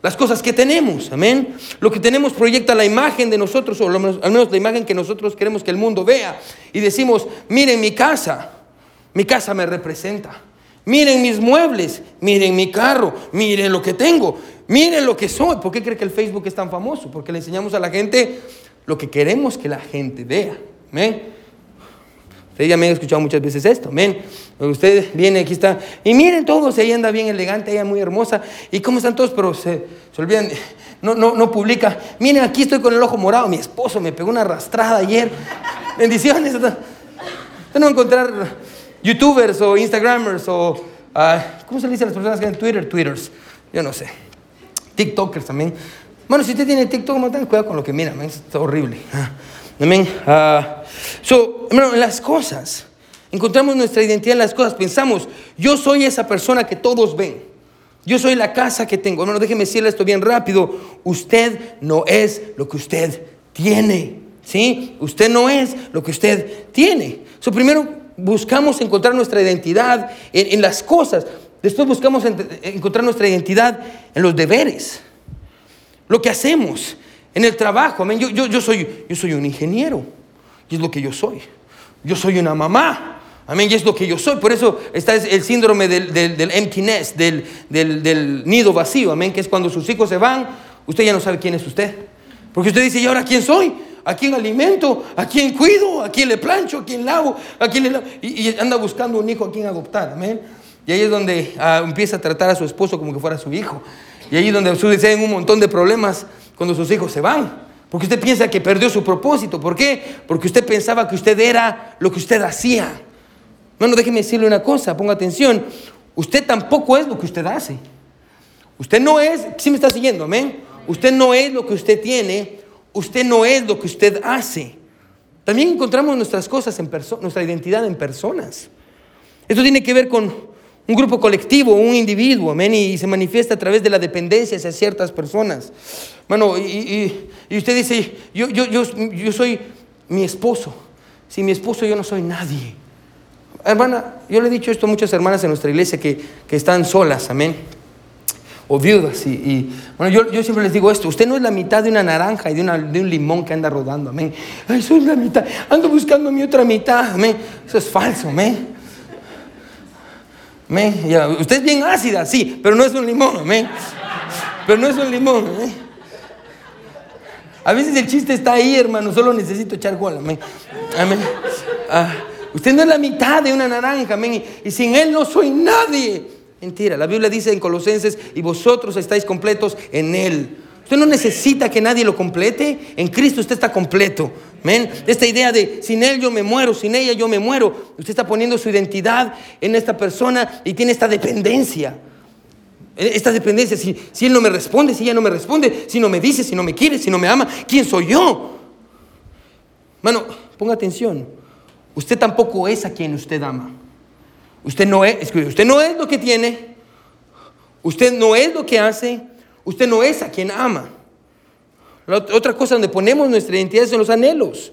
Las cosas que tenemos, amén. Lo que tenemos proyecta la imagen de nosotros, o al menos la imagen que nosotros queremos que el mundo vea. Y decimos, miren mi casa, mi casa me representa. Miren mis muebles, miren mi carro, miren lo que tengo, miren lo que soy. ¿Por qué cree que el Facebook es tan famoso? Porque le enseñamos a la gente lo que queremos que la gente vea. Amén. Ustedes ya me han escuchado muchas veces esto, amén. Usted viene, aquí está, y miren todos, ella anda bien elegante, ella muy hermosa, y cómo están todos, pero se, se olvidan, no, no, no publica. Miren, aquí estoy con el ojo morado, mi esposo me pegó una arrastrada ayer. Bendiciones. No encontrar youtubers o instagramers o, ah, ¿cómo se le dice a las personas que en Twitter? Twitters, yo no sé. TikTokers también. Bueno, si usted tiene TikTok, no tenga cuidado con lo que mira, es horrible. Ah. Amén. Uh, so, en las cosas, encontramos nuestra identidad en las cosas. Pensamos, yo soy esa persona que todos ven. Yo soy la casa que tengo. Hermano, déjeme decirle esto bien rápido. Usted no es lo que usted tiene. ¿Sí? Usted no es lo que usted tiene. So, primero buscamos encontrar nuestra identidad en, en las cosas. Después buscamos encontrar nuestra identidad en los deberes. Lo que hacemos en el trabajo, amén. Yo, yo, yo, soy, yo soy un ingeniero y es lo que yo soy. Yo soy una mamá, amén, y es lo que yo soy. Por eso está el síndrome del, del, del empty nest, del, del, del, nido vacío, amén, que es cuando sus hijos se van, usted ya no sabe quién es usted. Porque usted dice, ¿y ahora quién soy? ¿A quién alimento? ¿A quién cuido? ¿A quién le plancho? ¿A quién lavo? ¿A quién le lavo? Y, anda buscando un hijo a quien adoptar, amén. Y ahí es donde ah, empieza a tratar a su esposo como que fuera su hijo. Y ahí es donde suceden un montón de problemas cuando sus hijos se van. Porque usted piensa que perdió su propósito. ¿Por qué? Porque usted pensaba que usted era lo que usted hacía. Bueno, déjeme decirle una cosa, ponga atención. Usted tampoco es lo que usted hace. Usted no es, ¿sí me está siguiendo? Amén. Usted no es lo que usted tiene. Usted no es lo que usted hace. También encontramos nuestras cosas en nuestra identidad en personas. Esto tiene que ver con un grupo colectivo, un individuo, amén, y se manifiesta a través de la dependencia hacia ciertas personas. Bueno, y, usted dice, yo, yo, yo, yo soy mi esposo. Sin mi esposo yo no soy nadie. Hermana, yo le he dicho esto a muchas hermanas en nuestra iglesia que, que están solas, amén. O viudas. Y, bueno, yo, yo, siempre les digo esto, usted no es la mitad de una naranja y de, una, un limón que anda rodando, amén. Ay, soy la mitad, ando buscando mi otra mitad, amén. Eso es falso, amén. Usted es bien ácida, sí, pero no es un limón, amén. Pero no es un limón, A veces el chiste está ahí, hermano, solo necesito echar gol, amén. Amén. Ah, usted no es la mitad de una naranja, amén. Y sin Él no soy nadie. Mentira, la Biblia dice en Colosenses, y vosotros estáis completos en Él. Usted no necesita que nadie lo complete. En Cristo usted está completo. Esta idea de sin él yo me muero, sin ella yo me muero. Usted está poniendo su identidad en esta persona y tiene esta dependencia. Esta dependencia, si, si él no me responde, si ella no me responde, si no me dice, si no me quiere, si no me ama, ¿quién soy yo? Mano, ponga atención. Usted tampoco es a quien usted ama. Usted no es, usted no es lo que tiene. Usted no es lo que hace. Usted no es a quien ama. Otra cosa donde ponemos nuestra identidad son los anhelos.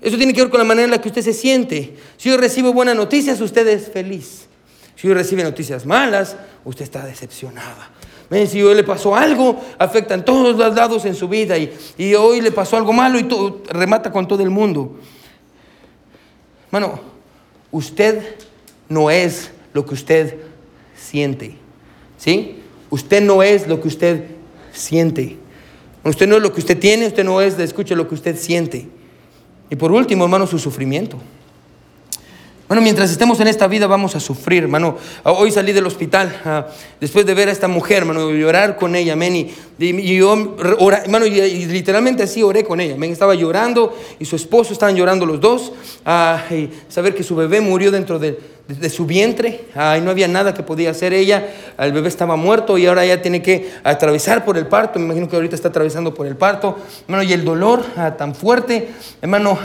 Eso tiene que ver con la manera en la que usted se siente. Si yo recibo buenas noticias, usted es feliz. Si yo recibe noticias malas, usted está decepcionada. Si hoy le pasó algo, afecta en todos los lados en su vida y, y hoy le pasó algo malo y todo, remata con todo el mundo. Bueno, usted no es lo que usted siente. ¿Sí? Usted no es lo que usted siente. Usted no es lo que usted tiene, usted no es, escuche lo que usted siente. Y por último, hermano, su sufrimiento. Bueno, mientras estemos en esta vida vamos a sufrir, hermano. Hoy salí del hospital ah, después de ver a esta mujer, hermano, llorar con ella, amén. Y, yo, hermano, y, literalmente así oré con ella, amén. Estaba llorando y su esposo estaban llorando los dos. Ah, y saber que su bebé murió dentro de, de, su vientre ah, y no había nada que podía hacer ella. El bebé estaba muerto y ahora ella tiene que atravesar por el parto. Me imagino que ahorita está atravesando por el parto, hermano. Y el dolor tan fuerte, hermano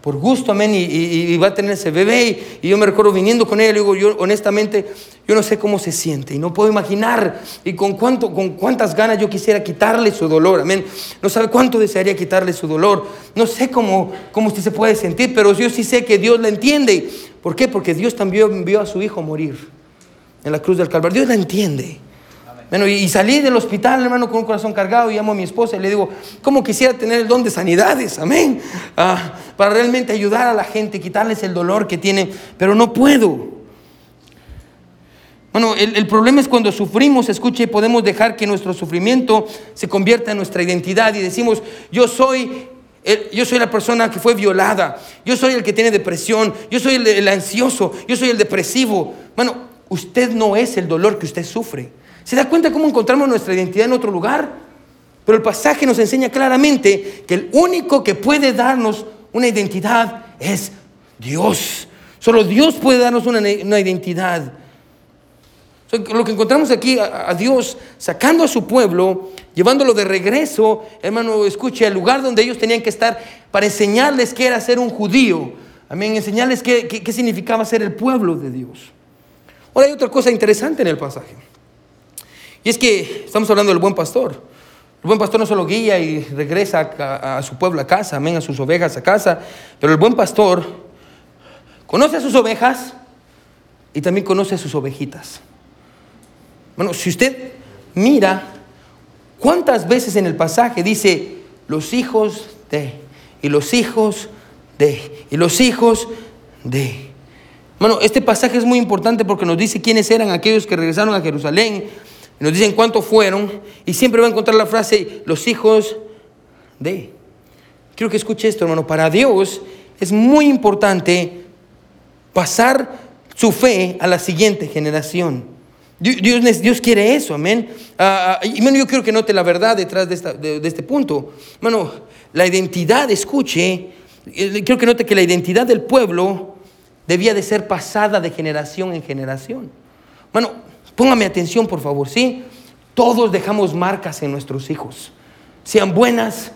por gusto, amén, y, y- va a tener ese bebé. Y, y yo me recuerdo viniendo con ella, le digo, yo honestamente, yo no sé cómo se siente y no puedo imaginar y con, cuánto, con cuántas ganas yo quisiera quitarle su dolor, amén. No sabe cuánto desearía quitarle su dolor. No sé cómo, cómo usted se puede sentir, pero yo sí sé que Dios la entiende. ¿Por qué? Porque Dios también envió a su hijo a morir en la cruz del Calvario. Dios la entiende. Bueno, y, salí del hospital, hermano, con un corazón cargado y llamo a mi esposa y le digo, ¿cómo quisiera tener el don de sanidades? Amén. Ah, para realmente ayudar a la gente, quitarles el dolor que tienen, pero no puedo. Bueno, el, el problema es cuando sufrimos, escuche, podemos dejar que nuestro sufrimiento se convierta en nuestra identidad y decimos, yo soy, yo soy la persona que fue violada, yo soy el que tiene depresión, yo soy el, el ansioso, yo soy el depresivo. Bueno, usted no es el dolor que usted sufre. ¿Se da cuenta cómo encontramos nuestra identidad en otro lugar? Pero el pasaje nos enseña claramente que el único que puede darnos una identidad es Dios. Solo Dios puede darnos una, una identidad. Lo que encontramos aquí a, a Dios sacando a su pueblo, llevándolo de regreso, hermano, escuche, al lugar donde ellos tenían que estar para enseñarles qué era ser un judío. Amén, enseñarles qué- qué significaba ser el pueblo de Dios. Ahora hay otra cosa interesante en el pasaje. Y es que estamos hablando del buen pastor. El buen pastor no solo guía y regresa a, su pueblo a casa, amén, a sus ovejas a casa, pero el buen pastor conoce a sus ovejas y también conoce a sus ovejitas. Bueno, si usted mira cuántas veces en el pasaje dice los hijos de, y los hijos de, y los hijos de. Bueno, este pasaje es muy importante porque nos dice quiénes eran aquellos que regresaron a Jerusalén, y nos dicen cuántos fueron, y siempre va a encontrar la frase los hijos de. Quiero que escuche esto, hermano. Para Dios es muy importante pasar su fe a la siguiente generación. Dios, Dios- quiere eso, amén. Ah, ah, y bueno, yo quiero que note la verdad detrás de este punto. Bueno, la identidad, escuche, eh, quiero que note que la identidad del pueblo debía de ser pasada de generación en generación. Bueno, póngame atención, por favor, ¿sí? Todos dejamos marcas en nuestros hijos, sean buenas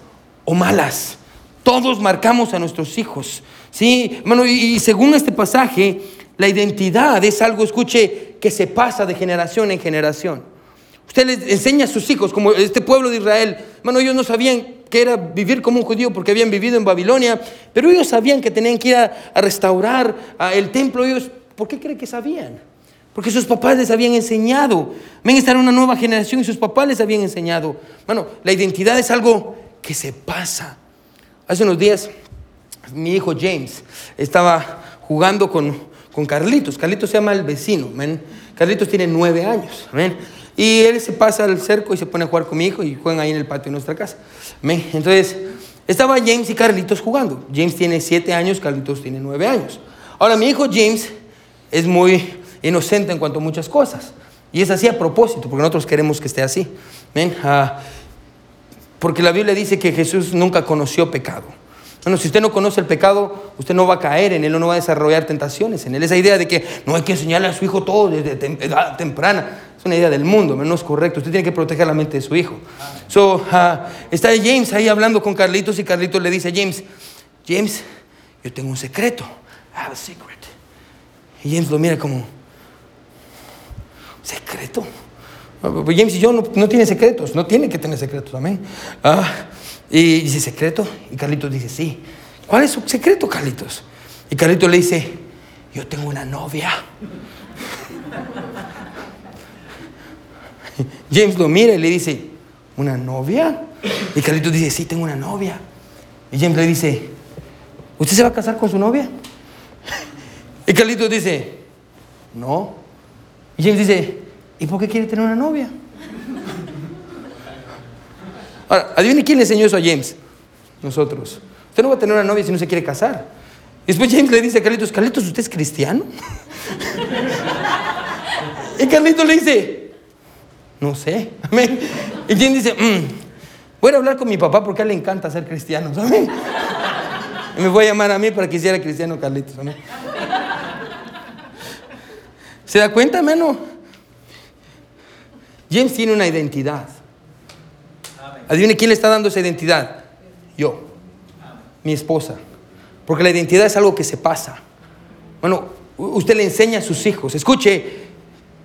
o malas. Todos marcamos a nuestros hijos, ¿sí? Y, según este pasaje, la identidad es algo, escuche, que se pasa de generación en generación. Usted les enseña a sus hijos, como este pueblo de Israel. Bueno, ellos no sabían que era vivir como un judío porque habían vivido en Babilonia, pero ellos sabían que tenían que ir a, restaurar el templo. Ellos, ¿por qué creen que sabían? Porque sus papás les habían enseñado. Ven, esta era una nueva generación y sus papás les habían enseñado. Bueno, la identidad es algo que se pasa. Hace unos días, mi hijo James estaba jugando con, con Carlitos. Carlitos se llama el vecino. amén. Carlitos tiene nueve años. amén. Y él se pasa al cerco y se pone a jugar con mi hijo y juegan ahí en el patio de nuestra casa. amén. Entonces, estaba James y Carlitos jugando. James tiene siete años, Carlitos tiene nueve años. Ahora, mi hijo James es muy inocente en cuanto a muchas cosas. Y es así a propósito, porque nosotros queremos que esté así. amén. Ah, porque la Biblia dice que Jesús nunca conoció pecado. Bueno, si usted no conoce el pecado, usted no va a caer en él, no va a desarrollar tentaciones en él. Esa idea de que no hay que enseñarle a su hijo todo desde edad temprana, es una idea del mundo, no es correcto. Usted tiene que proteger la mente de su hijo. So, ah, está James ahí hablando con Carlitos y Carlitos le dice a James, James, yo tengo un secreto. I have a secret. Y James lo mira como, ¿secreto? Pues James y yo no, no tiene secretos, no tiene que tener secretos, amén. Ah, y dice, ¿secreto? Y Carlitos dice, sí. ¿Cuál es su secreto, Carlitos? Y Carlitos le dice, yo tengo una novia. James lo mira y le dice, ¿una novia? Y Carlitos dice, sí, tengo una novia. Y James le dice, ¿usted se va a casar con su novia? Y Carlitos dice, no. Y James dice, ¿y por qué quiere tener una novia? Ahora, adivine quién le enseñó eso a James. Nosotros. Usted no va a tener una novia si no se quiere casar. Y después James le dice a Carlitos, Carlitos, ¿usted es cristiano? y Carlitos le dice, no sé. Y James dice, "Mm, voy a hablar con mi papá porque a él le encanta ser cristiano. Amén. Y me voy a llamar a mí para que hiciera cristiano Carlitos. Amén. ¿Se da cuenta, hermano? James tiene una identidad. Adivine quién le está dando esa identidad. Yo. Mi esposa. Porque la identidad es algo que se pasa. Bueno, usted le enseña a sus hijos, escuche,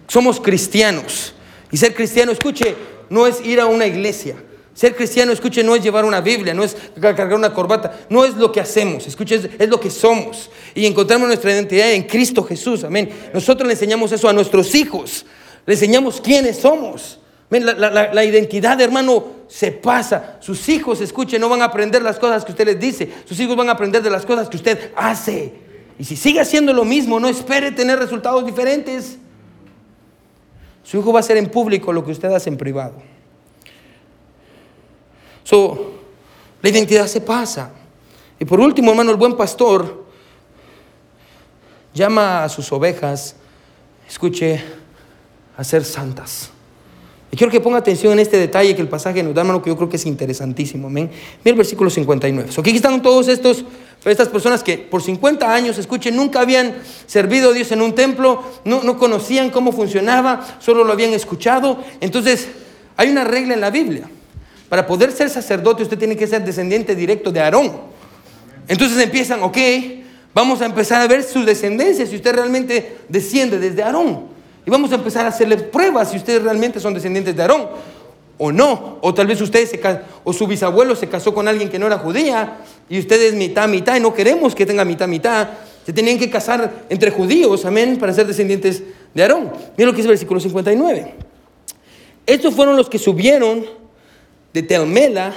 somos cristianos. Y ser cristiano, escuche, no es ir a una iglesia. Ser cristiano, escuche, no es llevar una Biblia, no es cargar una corbata, no es lo que hacemos, escuche, es, lo que somos. Y encontramos nuestra identidad en Cristo Jesús, amén. Nosotros le enseñamos eso a nuestros hijos, le enseñamos quiénes somos. La, la, identidad, hermano, se pasa. Sus hijos, escuche, no van a aprender las cosas que usted les dice, sus hijos van a aprender de las cosas que usted hace. Y si sigue haciendo lo mismo, no espere tener resultados diferentes. Su hijo va a hacer en público lo que usted hace en privado. So, la identidad se pasa. Y por último, hermano, el buen pastor llama a sus ovejas, escuche, a ser santas. Y quiero que ponga atención en este detalle que el pasaje nos da, hermano, que yo creo que es interesantísimo. Amén. Mira el versículo 59. aquí están todos estos, estas personas que por 50 años, escuchen, nunca habían servido a Dios en un templo, no, no conocían cómo funcionaba, solo lo habían escuchado. Entonces, hay una regla en la Biblia. Para poder ser sacerdote, usted tiene que ser descendiente directo de Aarón. Entonces empiezan, ok, vamos a empezar a ver su descendencia, si usted realmente desciende desde Aarón. Y vamos a empezar a hacerle pruebas si ustedes realmente son descendientes de Aarón o no. O tal vez ustedes se, o su bisabuelo se casó con alguien que no era judía y ustedes mitad, mitad y no queremos que tenga mitad, mitad. Se tenían que casar entre judíos, amén, para ser descendientes de Aarón. Miren lo que dice el versículo 59. Estos fueron los que subieron de Telmela,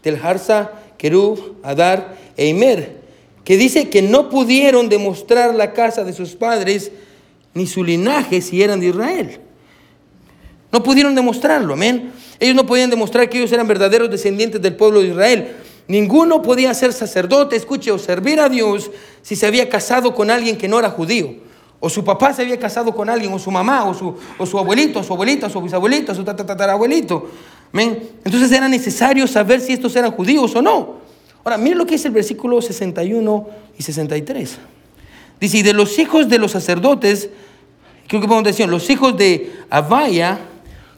Telharsa, Kerub, Adar e Imer, que dice que no pudieron demostrar la casa de sus padres ni su linaje si eran de Israel. No pudieron demostrarlo, amén. Ellos no podían demostrar que ellos eran verdaderos descendientes del pueblo de Israel. Ninguno podía ser sacerdote, escuche, o servir a Dios si se había casado con alguien que no era judío. O su papá se había casado con alguien, o su mamá, o su, o su abuelito, o su abuelita, o su bisabuelito, o su tatarabuelito. Entonces era necesario saber si estos eran judíos o no. Ahora, miren lo que es el versículo 61 y 63. Dice, y de los hijos de los sacerdotes, creo que podemos decir, los hijos de Abaya,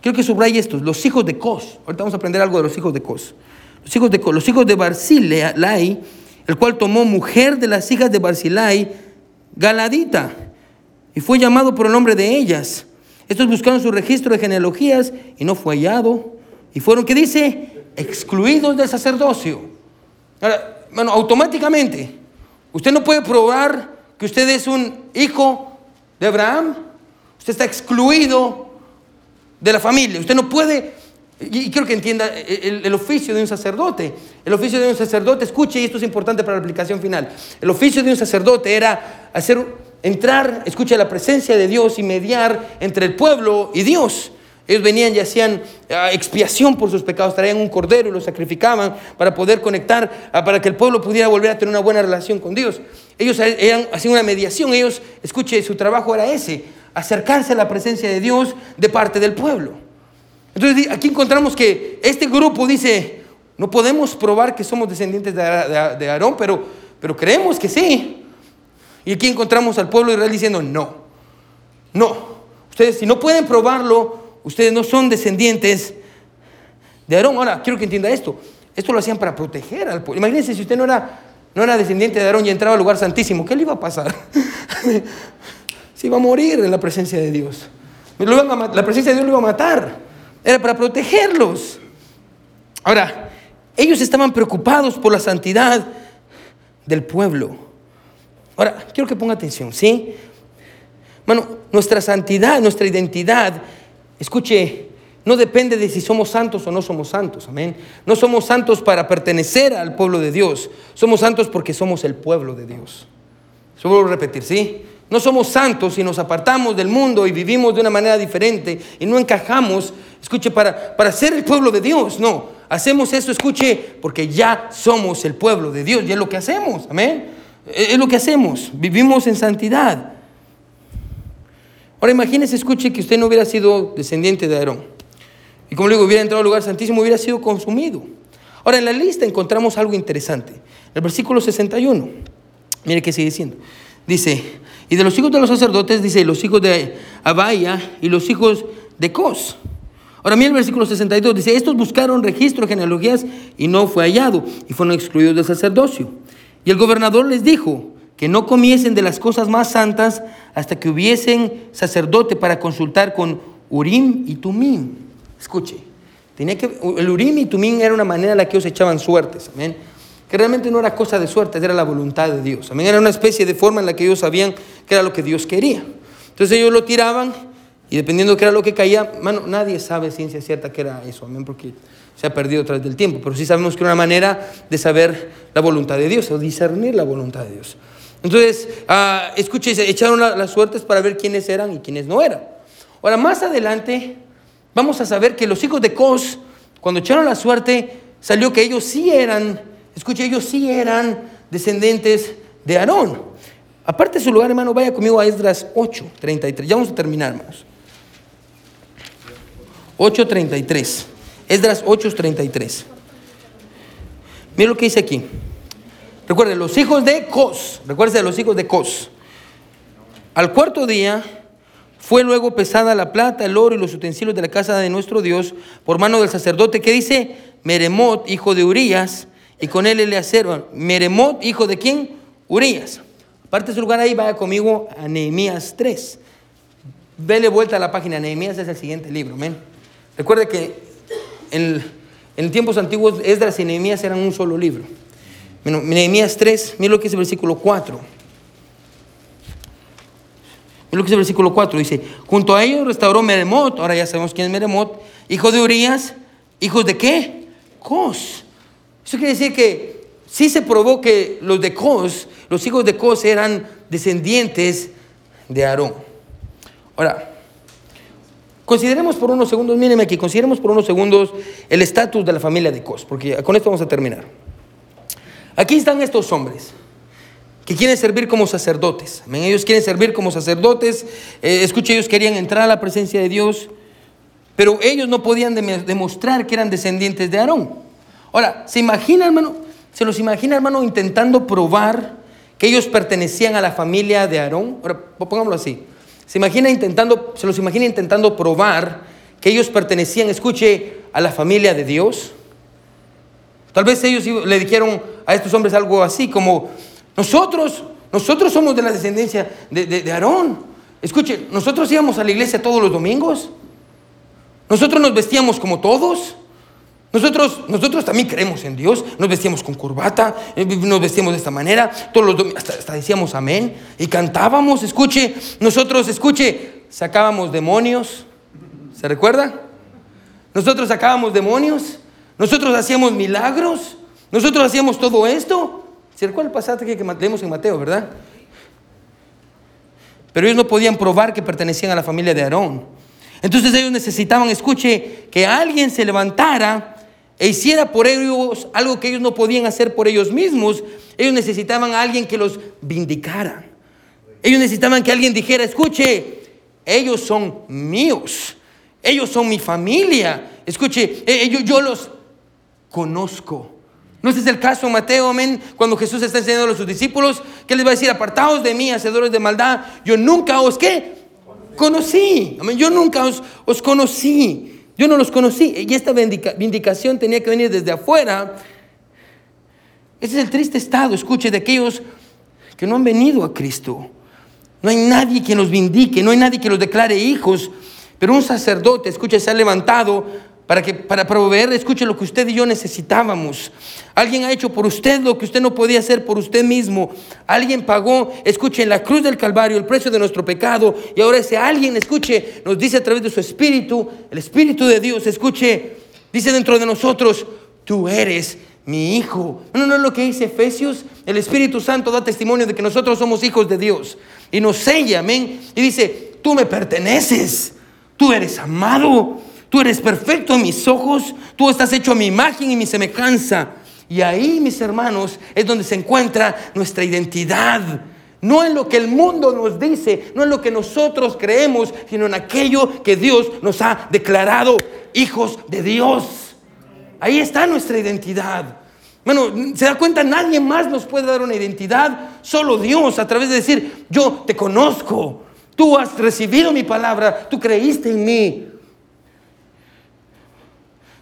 quiero que subraye estos, los hijos de Cos. Ahorita vamos a aprender algo de los hijos de Cos. Los hijos de Cos, los hijos de Barzilai, el cual tomó mujer de las hijas de Barzilai, Galadita, y fue llamado por el nombre de ellas. Estos buscaron su registro de genealogías y no fue hallado. Y fueron, ¿qué dice? Excluidos del sacerdocio. Ahora, bueno, automáticamente, usted no puede probar que usted es un hijo de Abraham. Usted está excluido de la familia. Usted no puede, y quiero que entienda el, oficio de un sacerdote. El oficio de un sacerdote, escuche, y esto es importante para la aplicación final. El oficio de un sacerdote era hacer, entrar, escuche, la presencia de Dios y mediar entre el pueblo y Dios. Ellos venían y hacían ah, expiación por sus pecados, traían un cordero y lo sacrificaban para poder conectar, ah, para que el pueblo pudiera volver a tener una buena relación con Dios. Ellos hacían una mediación, ellos, escuche, su trabajo era ese, acercarse a la presencia de Dios de parte del pueblo. Entonces aquí encontramos que este grupo dice, no podemos probar que somos descendientes de, Aarón, pero, pero creemos que sí. Y aquí encontramos al pueblo de Israel diciendo, no, no. Ustedes si no pueden probarlo, ustedes no son descendientes de Aarón. Ahora, quiero que entienda esto. Esto lo hacían para proteger al pueblo. Imagínense si usted no era, no era descendiente de Aarón y entraba al lugar santísimo, ¿qué le iba a pasar? Se iba a morir en la presencia de Dios. la presencia de Dios lo iba a matar. Era para protegerlos. Ahora, ellos estaban preocupados por la santidad del pueblo. Ahora, quiero que ponga atención, ¿sí? Bueno, nuestra santidad, nuestra identidad Escuche, no depende de si somos santos o no somos santos, amén. No somos santos para pertenecer al pueblo de Dios, somos santos porque somos el pueblo de Dios. Eso vuelvo a repetir, ¿sí? No somos santos si nos apartamos del mundo y vivimos de una manera diferente y no encajamos, escuche, para, para ser el pueblo de Dios, no. Hacemos eso, escuche, porque ya somos el pueblo de Dios y es lo que hacemos, amén. Es lo que hacemos, vivimos en santidad. Ahora imagínese, escuche que usted no hubiera sido descendiente de Aarón. Y como le digo, hubiera entrado al lugar santísimo, hubiera sido consumido. Ahora en la lista encontramos algo interesante. El versículo 61. Mire qué sigue diciendo. Dice, y de los hijos de los sacerdotes, dice, los hijos de Abaya y los hijos de Cos. Ahora mire el versículo 62, dice, estos buscaron registro genealogías y no fue hallado y fueron excluidos del sacerdocio. Y el gobernador les dijo que no comiesen de las cosas más santas hasta que hubiesen sacerdote para consultar con Urim y Tumim. Escuche, tenía que, el Urim y Tumim era una manera en la que ellos echaban suertes. Amén que realmente no era cosa de suerte, era la voluntad de Dios. Amén, era una especie de forma en la que ellos sabían que era lo que Dios quería. Entonces ellos lo tiraban y dependiendo de qué era lo que caía, mano, nadie sabe ciencia cierta que era eso, amén, porque se ha perdido a través del tiempo, pero sí sabemos que una manera de saber la voluntad de Dios o discernir la voluntad de Dios. Entonces, uh, escuche, echaron las suertes para ver quiénes eran y quiénes no eran. Ahora, más adelante, vamos a saber que los hijos de Cos, cuando echaron la suerte, salió que ellos sí eran Escuche, ellos sí eran descendientes de Aarón. Aparte de su lugar, hermano, vaya conmigo a Esdras 8, 33. Ya vamos a terminar, hermanos. 8.33. Esdras 8.33. Mira lo que dice aquí. Recuerden, los hijos de Cos. Recuerden, los hijos de Cos. Al cuarto día fue luego pesada la plata, el oro y los utensilios de la casa de nuestro Dios por mano del sacerdote que dice Meremot, hijo de Urías, y con él Eleazar, Meremot, hijo de quién? Urias. Aparte su lugar ahí, vaya conmigo a Nehemías 3. Vele vuelta a la página. Nehemías es el siguiente libro. ¿men? Recuerde que en, en tiempos antiguos Esdras y Nehemías eran un solo libro. Nehemías 3, mira lo que es el versículo 4. Mira lo que es el versículo 4. Dice: Junto a ellos restauró Meremot. Ahora ya sabemos quién es Meremot. Hijo de Urias. ¿Hijos de qué? Cos. Eso quiere decir que sí se probó que los de Cos, los hijos de Cos eran descendientes de Aarón. Ahora, consideremos por unos segundos, mírenme aquí, consideremos por unos segundos el estatus de la familia de Cos, porque con esto vamos a terminar. Aquí están estos hombres que quieren servir como sacerdotes. Ellos quieren servir como sacerdotes. Eh, escuche, ellos querían entrar a la presencia de Dios, pero ellos no podían demostrar que eran descendientes de Aarón. Ahora, ¿se imagina, hermano? ¿Se los imagina, hermano, intentando probar que ellos pertenecían a la familia de Aarón? Ahora, pongámoslo así. ¿Se imagina intentando, se los imagina intentando probar que ellos pertenecían, escuche, a la familia de Dios? Tal vez ellos le dijeron a estos hombres algo así como, nosotros, nosotros somos de la descendencia de, de Aarón. Escuche, nosotros íbamos a la iglesia todos los domingos. Nosotros nos vestíamos como todos. Nosotros, nosotros también creemos en Dios, nos vestíamos con corbata, eh, nos vestíamos de esta manera, todos los hasta, decíamos amén y cantábamos, escuche, nosotros, escuche, sacábamos demonios, ¿se recuerda? Nosotros sacábamos demonios, nosotros hacíamos milagros, nosotros hacíamos todo esto. ¿Se recuerda el pasaje que leemos en Mateo, verdad? Pero ellos no podían probar que pertenecían a la familia de Aarón. Entonces ellos necesitaban, escuche, que alguien se levantara e hiciera por ellos algo que ellos no podían hacer por ellos mismos, ellos necesitaban a alguien que los vindicara. Ellos necesitaban que alguien dijera, escuche, ellos son míos, ellos son mi familia, escuche, ellos, yo los conozco. ¿No es el caso, Mateo, amén? Cuando Jesús está enseñando a sus discípulos, que les va a decir, apartaos de mí, hacedores de maldad, yo nunca os, ¿qué? Conocí, amén, yo nunca os conocí. Yo no los conocí y esta vindicación tenía que venir desde afuera. Ese es el triste estado, escuche, de aquellos que no han venido a Cristo. No hay nadie que los vindique, no hay nadie que los declare hijos. Pero un sacerdote, escuche, se ha levantado para, que, para proveer, escuche lo que usted y yo necesitábamos. Alguien ha hecho por usted lo que usted no podía hacer por usted mismo. Alguien pagó, escuche, en la cruz del Calvario el precio de nuestro pecado. Y ahora ese alguien, escuche, nos dice a través de su Espíritu, el Espíritu de Dios, escuche, dice dentro de nosotros, tú eres mi hijo. No, no es lo que dice Efesios. El Espíritu Santo da testimonio de que nosotros somos hijos de Dios. Y nos sella, amén. Y dice, tú me perteneces. Tú eres amado. Tú eres perfecto en mis ojos, tú estás hecho a mi imagen y mi semejanza. Y ahí, mis hermanos, es donde se encuentra nuestra identidad. No en lo que el mundo nos dice, no en lo que nosotros creemos, sino en aquello que Dios nos ha declarado hijos de Dios. Ahí está nuestra identidad. Bueno, se da cuenta, nadie más nos puede dar una identidad, solo Dios, a través de decir, yo te conozco, tú has recibido mi palabra, tú creíste en mí,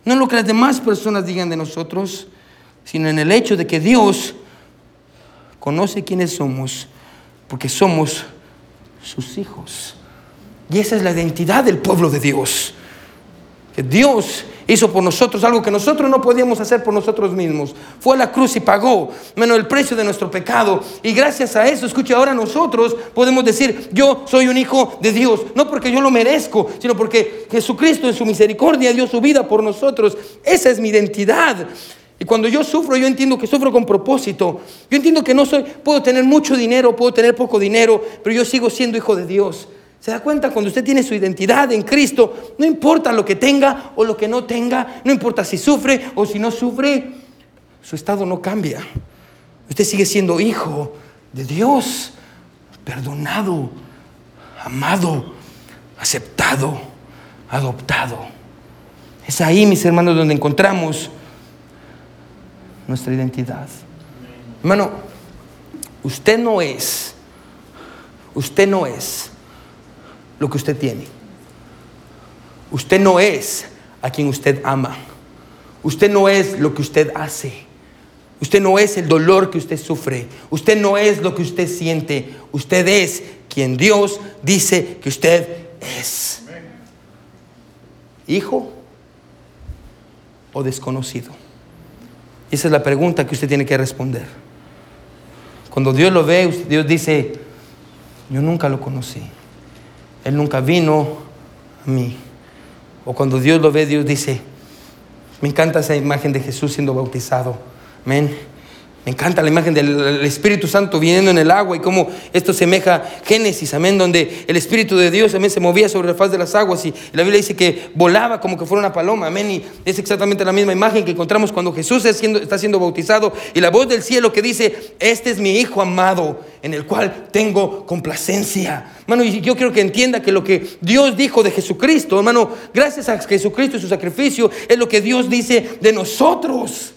no en lo que las demás personas digan de nosotros, sino en el hecho de que Dios conoce quiénes somos, porque somos sus hijos. Y esa es la identidad del pueblo de Dios. Que Dios hizo por nosotros algo que nosotros no podíamos hacer por nosotros mismos. Fue a la cruz y pagó menos el precio de nuestro pecado. Y gracias a eso, escuche, ahora nosotros podemos decir, yo soy un hijo de Dios. No porque yo lo merezco, sino porque Jesucristo en su misericordia dio su vida por nosotros. Esa es mi identidad. Y cuando yo sufro, yo entiendo que sufro con propósito. Yo entiendo que no soy, puedo tener mucho dinero, puedo tener poco dinero, pero yo sigo siendo hijo de Dios. ¿Se da cuenta? Cuando usted tiene su identidad en Cristo, no importa lo que tenga o lo que no tenga, no importa si sufre o si no sufre, su estado no cambia. Usted sigue siendo hijo de Dios, perdonado, amado, aceptado, adoptado. Es ahí, mis hermanos, donde encontramos nuestra identidad. Hermano, usted no es, usted no es lo que usted tiene. Usted no es a quien usted ama. Usted no es lo que usted hace. Usted no es el dolor que usted sufre. Usted no es lo que usted siente. Usted es quien Dios dice que usted es. Hijo o desconocido. Esa es la pregunta que usted tiene que responder. Cuando Dios lo ve, Dios dice, yo nunca lo conocí. Él nunca vino a mí. O cuando Dios lo ve, Dios dice, me encanta esa imagen de Jesús siendo bautizado. Amén. Me encanta la imagen del Espíritu Santo viniendo en el agua y cómo esto semeja Génesis, amén, donde el Espíritu de Dios también se movía sobre la faz de las aguas y la Biblia dice que volaba como que fuera una paloma, amén, y es exactamente la misma imagen que encontramos cuando Jesús está siendo bautizado y la voz del cielo que dice, este es mi Hijo amado en el cual tengo complacencia. Hermano, y yo quiero que entienda que lo que Dios dijo de Jesucristo, hermano, gracias a Jesucristo y su sacrificio, es lo que Dios dice de nosotros.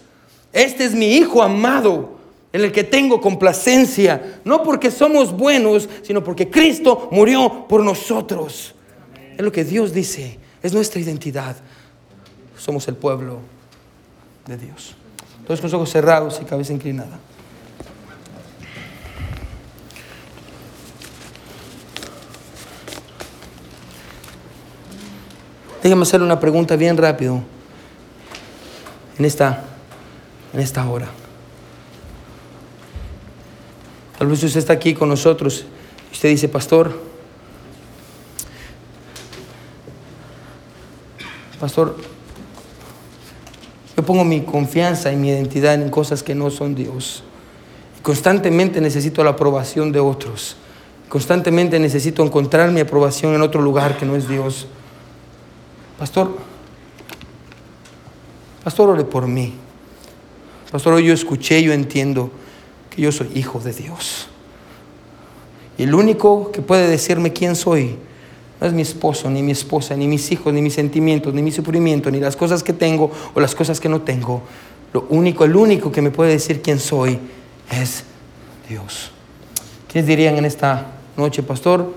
Este es mi Hijo amado en el que tengo complacencia, no porque somos buenos, sino porque Cristo murió por nosotros. Es lo que Dios dice, es nuestra identidad. Somos el pueblo de Dios. Todos con los ojos cerrados y cabeza inclinada. Déjame hacer una pregunta bien rápido en esta en esta hora. Tal vez usted está aquí con nosotros y usted dice, pastor, pastor, yo pongo mi confianza y mi identidad en cosas que no son Dios. Constantemente necesito la aprobación de otros. Constantemente necesito encontrar mi aprobación en otro lugar que no es Dios. Pastor, pastor, ore por mí. Pastor, hoy yo escuché, yo entiendo que yo soy hijo de Dios. Y el único que puede decirme quién soy no es mi esposo, ni mi esposa, ni mis hijos, ni mis sentimientos, ni mi sufrimiento, ni las cosas que tengo o las cosas que no tengo. Lo único, el único que me puede decir quién soy es Dios. ¿Quiénes dirían en esta noche, pastor?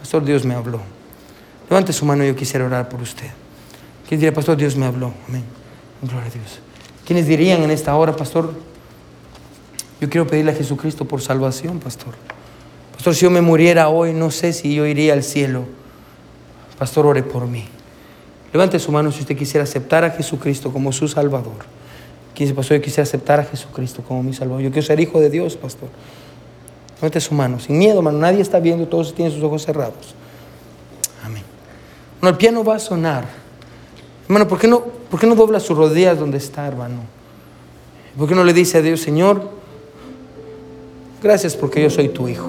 Pastor, Dios me habló. Levante su mano, yo quisiera orar por usted. ¿Quién diría, pastor, Dios me habló? Amén. Gloria a Dios. ¿Quiénes dirían en esta hora, pastor? Yo quiero pedirle a Jesucristo por salvación, pastor. Pastor, si yo me muriera hoy, no sé si yo iría al cielo. Pastor, ore por mí. Levante su mano si usted quisiera aceptar a Jesucristo como su Salvador. ¿Quién dice, pastor, yo quisiera aceptar a Jesucristo como mi Salvador? Yo quiero ser hijo de Dios, pastor. Levante su mano, sin miedo, hermano. Nadie está viendo, todos tienen sus ojos cerrados. Amén. No, el piano va a sonar. Hermano, ¿por qué no, por qué no dobla sus rodillas donde está, hermano? ¿Por qué no le dice a Dios, Señor, gracias porque yo soy tu hijo?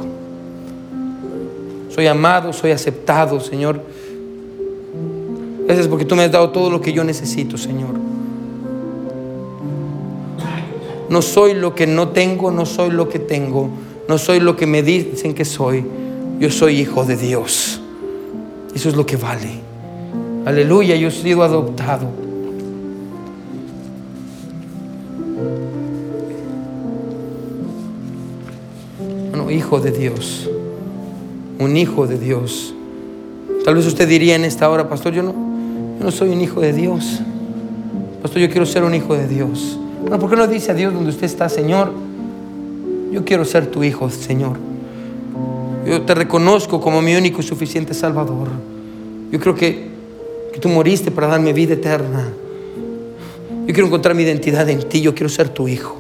Soy amado, soy aceptado, Señor. Gracias porque tú me has dado todo lo que yo necesito, Señor. No soy lo que no tengo, no soy lo que tengo, no soy lo que me dicen que soy. Yo soy hijo de Dios. Eso es lo que vale. Aleluya, yo he sido adoptado. Hijo de Dios. Un hijo de Dios. Tal vez usted diría en esta hora, pastor, yo no, yo no soy un hijo de Dios. Pastor, yo quiero ser un hijo de Dios. Bueno, ¿por qué no dice a Dios donde usted está, Señor? Yo quiero ser tu hijo, Señor. Yo te reconozco como mi único y suficiente Salvador. Yo creo que, que tú moriste para darme vida eterna. Yo quiero encontrar mi identidad en ti. Yo quiero ser tu hijo.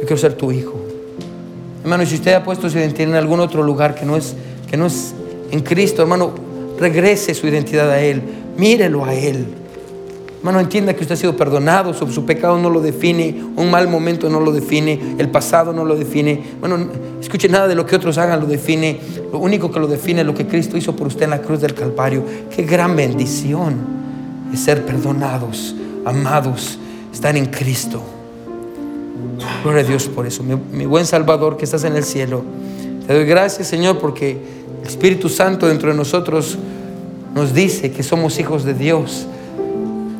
Yo quiero ser tu hijo. Hermano, si usted ha puesto su identidad en algún otro lugar que no es, que no es en Cristo, hermano, regrese su identidad a Él. Mírelo a Él. Hermano, entienda que usted ha sido perdonado, su, su, pecado no lo define, un mal momento no lo define, el pasado no lo define. Bueno, escuche nada de lo que otros hagan lo define. Lo único que lo define es lo que Cristo hizo por usted en la cruz del Calvario. Qué gran bendición es ser perdonados, amados, estar en Cristo. Gloria a Dios por eso. Mi, buen Salvador que estás en el cielo. Te doy gracias, Señor, porque el Espíritu Santo dentro de nosotros nos dice que somos hijos de Dios.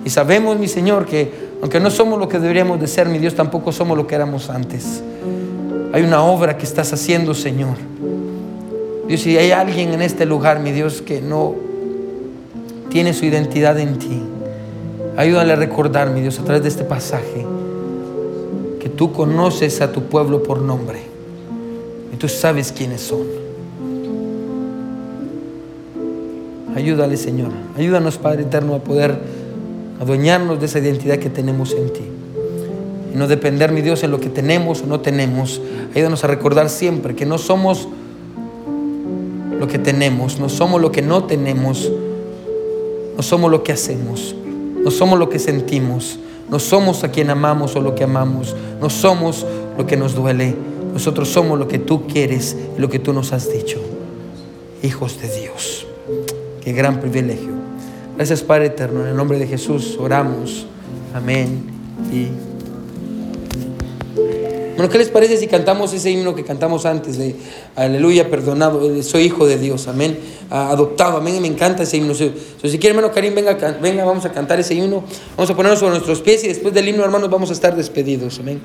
Y sabemos, mi Señor, que aunque no somos lo que deberíamos de ser, mi Dios, tampoco somos lo que éramos antes. Hay una obra que estás haciendo, Señor. Dios, si hay alguien en este lugar, mi Dios, que no tiene su identidad en ti, ayúdale a recordar, mi Dios, a través de este pasaje, que tú conoces a tu pueblo por nombre y tú sabes quiénes son. Ayúdale, Señor. Ayúdanos, Padre Eterno, a poder adueñarnos de esa identidad que tenemos en ti. Y no depender, mi Dios, en lo que tenemos o no tenemos. Ayúdanos a recordar siempre que no somos lo que tenemos, no somos lo que no tenemos, no somos lo que hacemos, no somos lo que sentimos, no somos a quien amamos o lo que amamos, no somos lo que nos duele. Nosotros somos lo que tú quieres y lo que tú nos has dicho. Hijos de Dios. Qué gran privilegio. Gracias Padre Eterno. En el nombre de Jesús oramos. Amén. Y bueno, ¿qué les parece si cantamos ese himno que cantamos antes de Aleluya, perdonado? Soy hijo de Dios, amén. Adoptado, amén. Me encanta ese himno. Si quiere, hermano Karim, venga, venga, vamos a cantar ese himno. Vamos a ponernos sobre nuestros pies y después del himno, hermanos, vamos a estar despedidos, amén.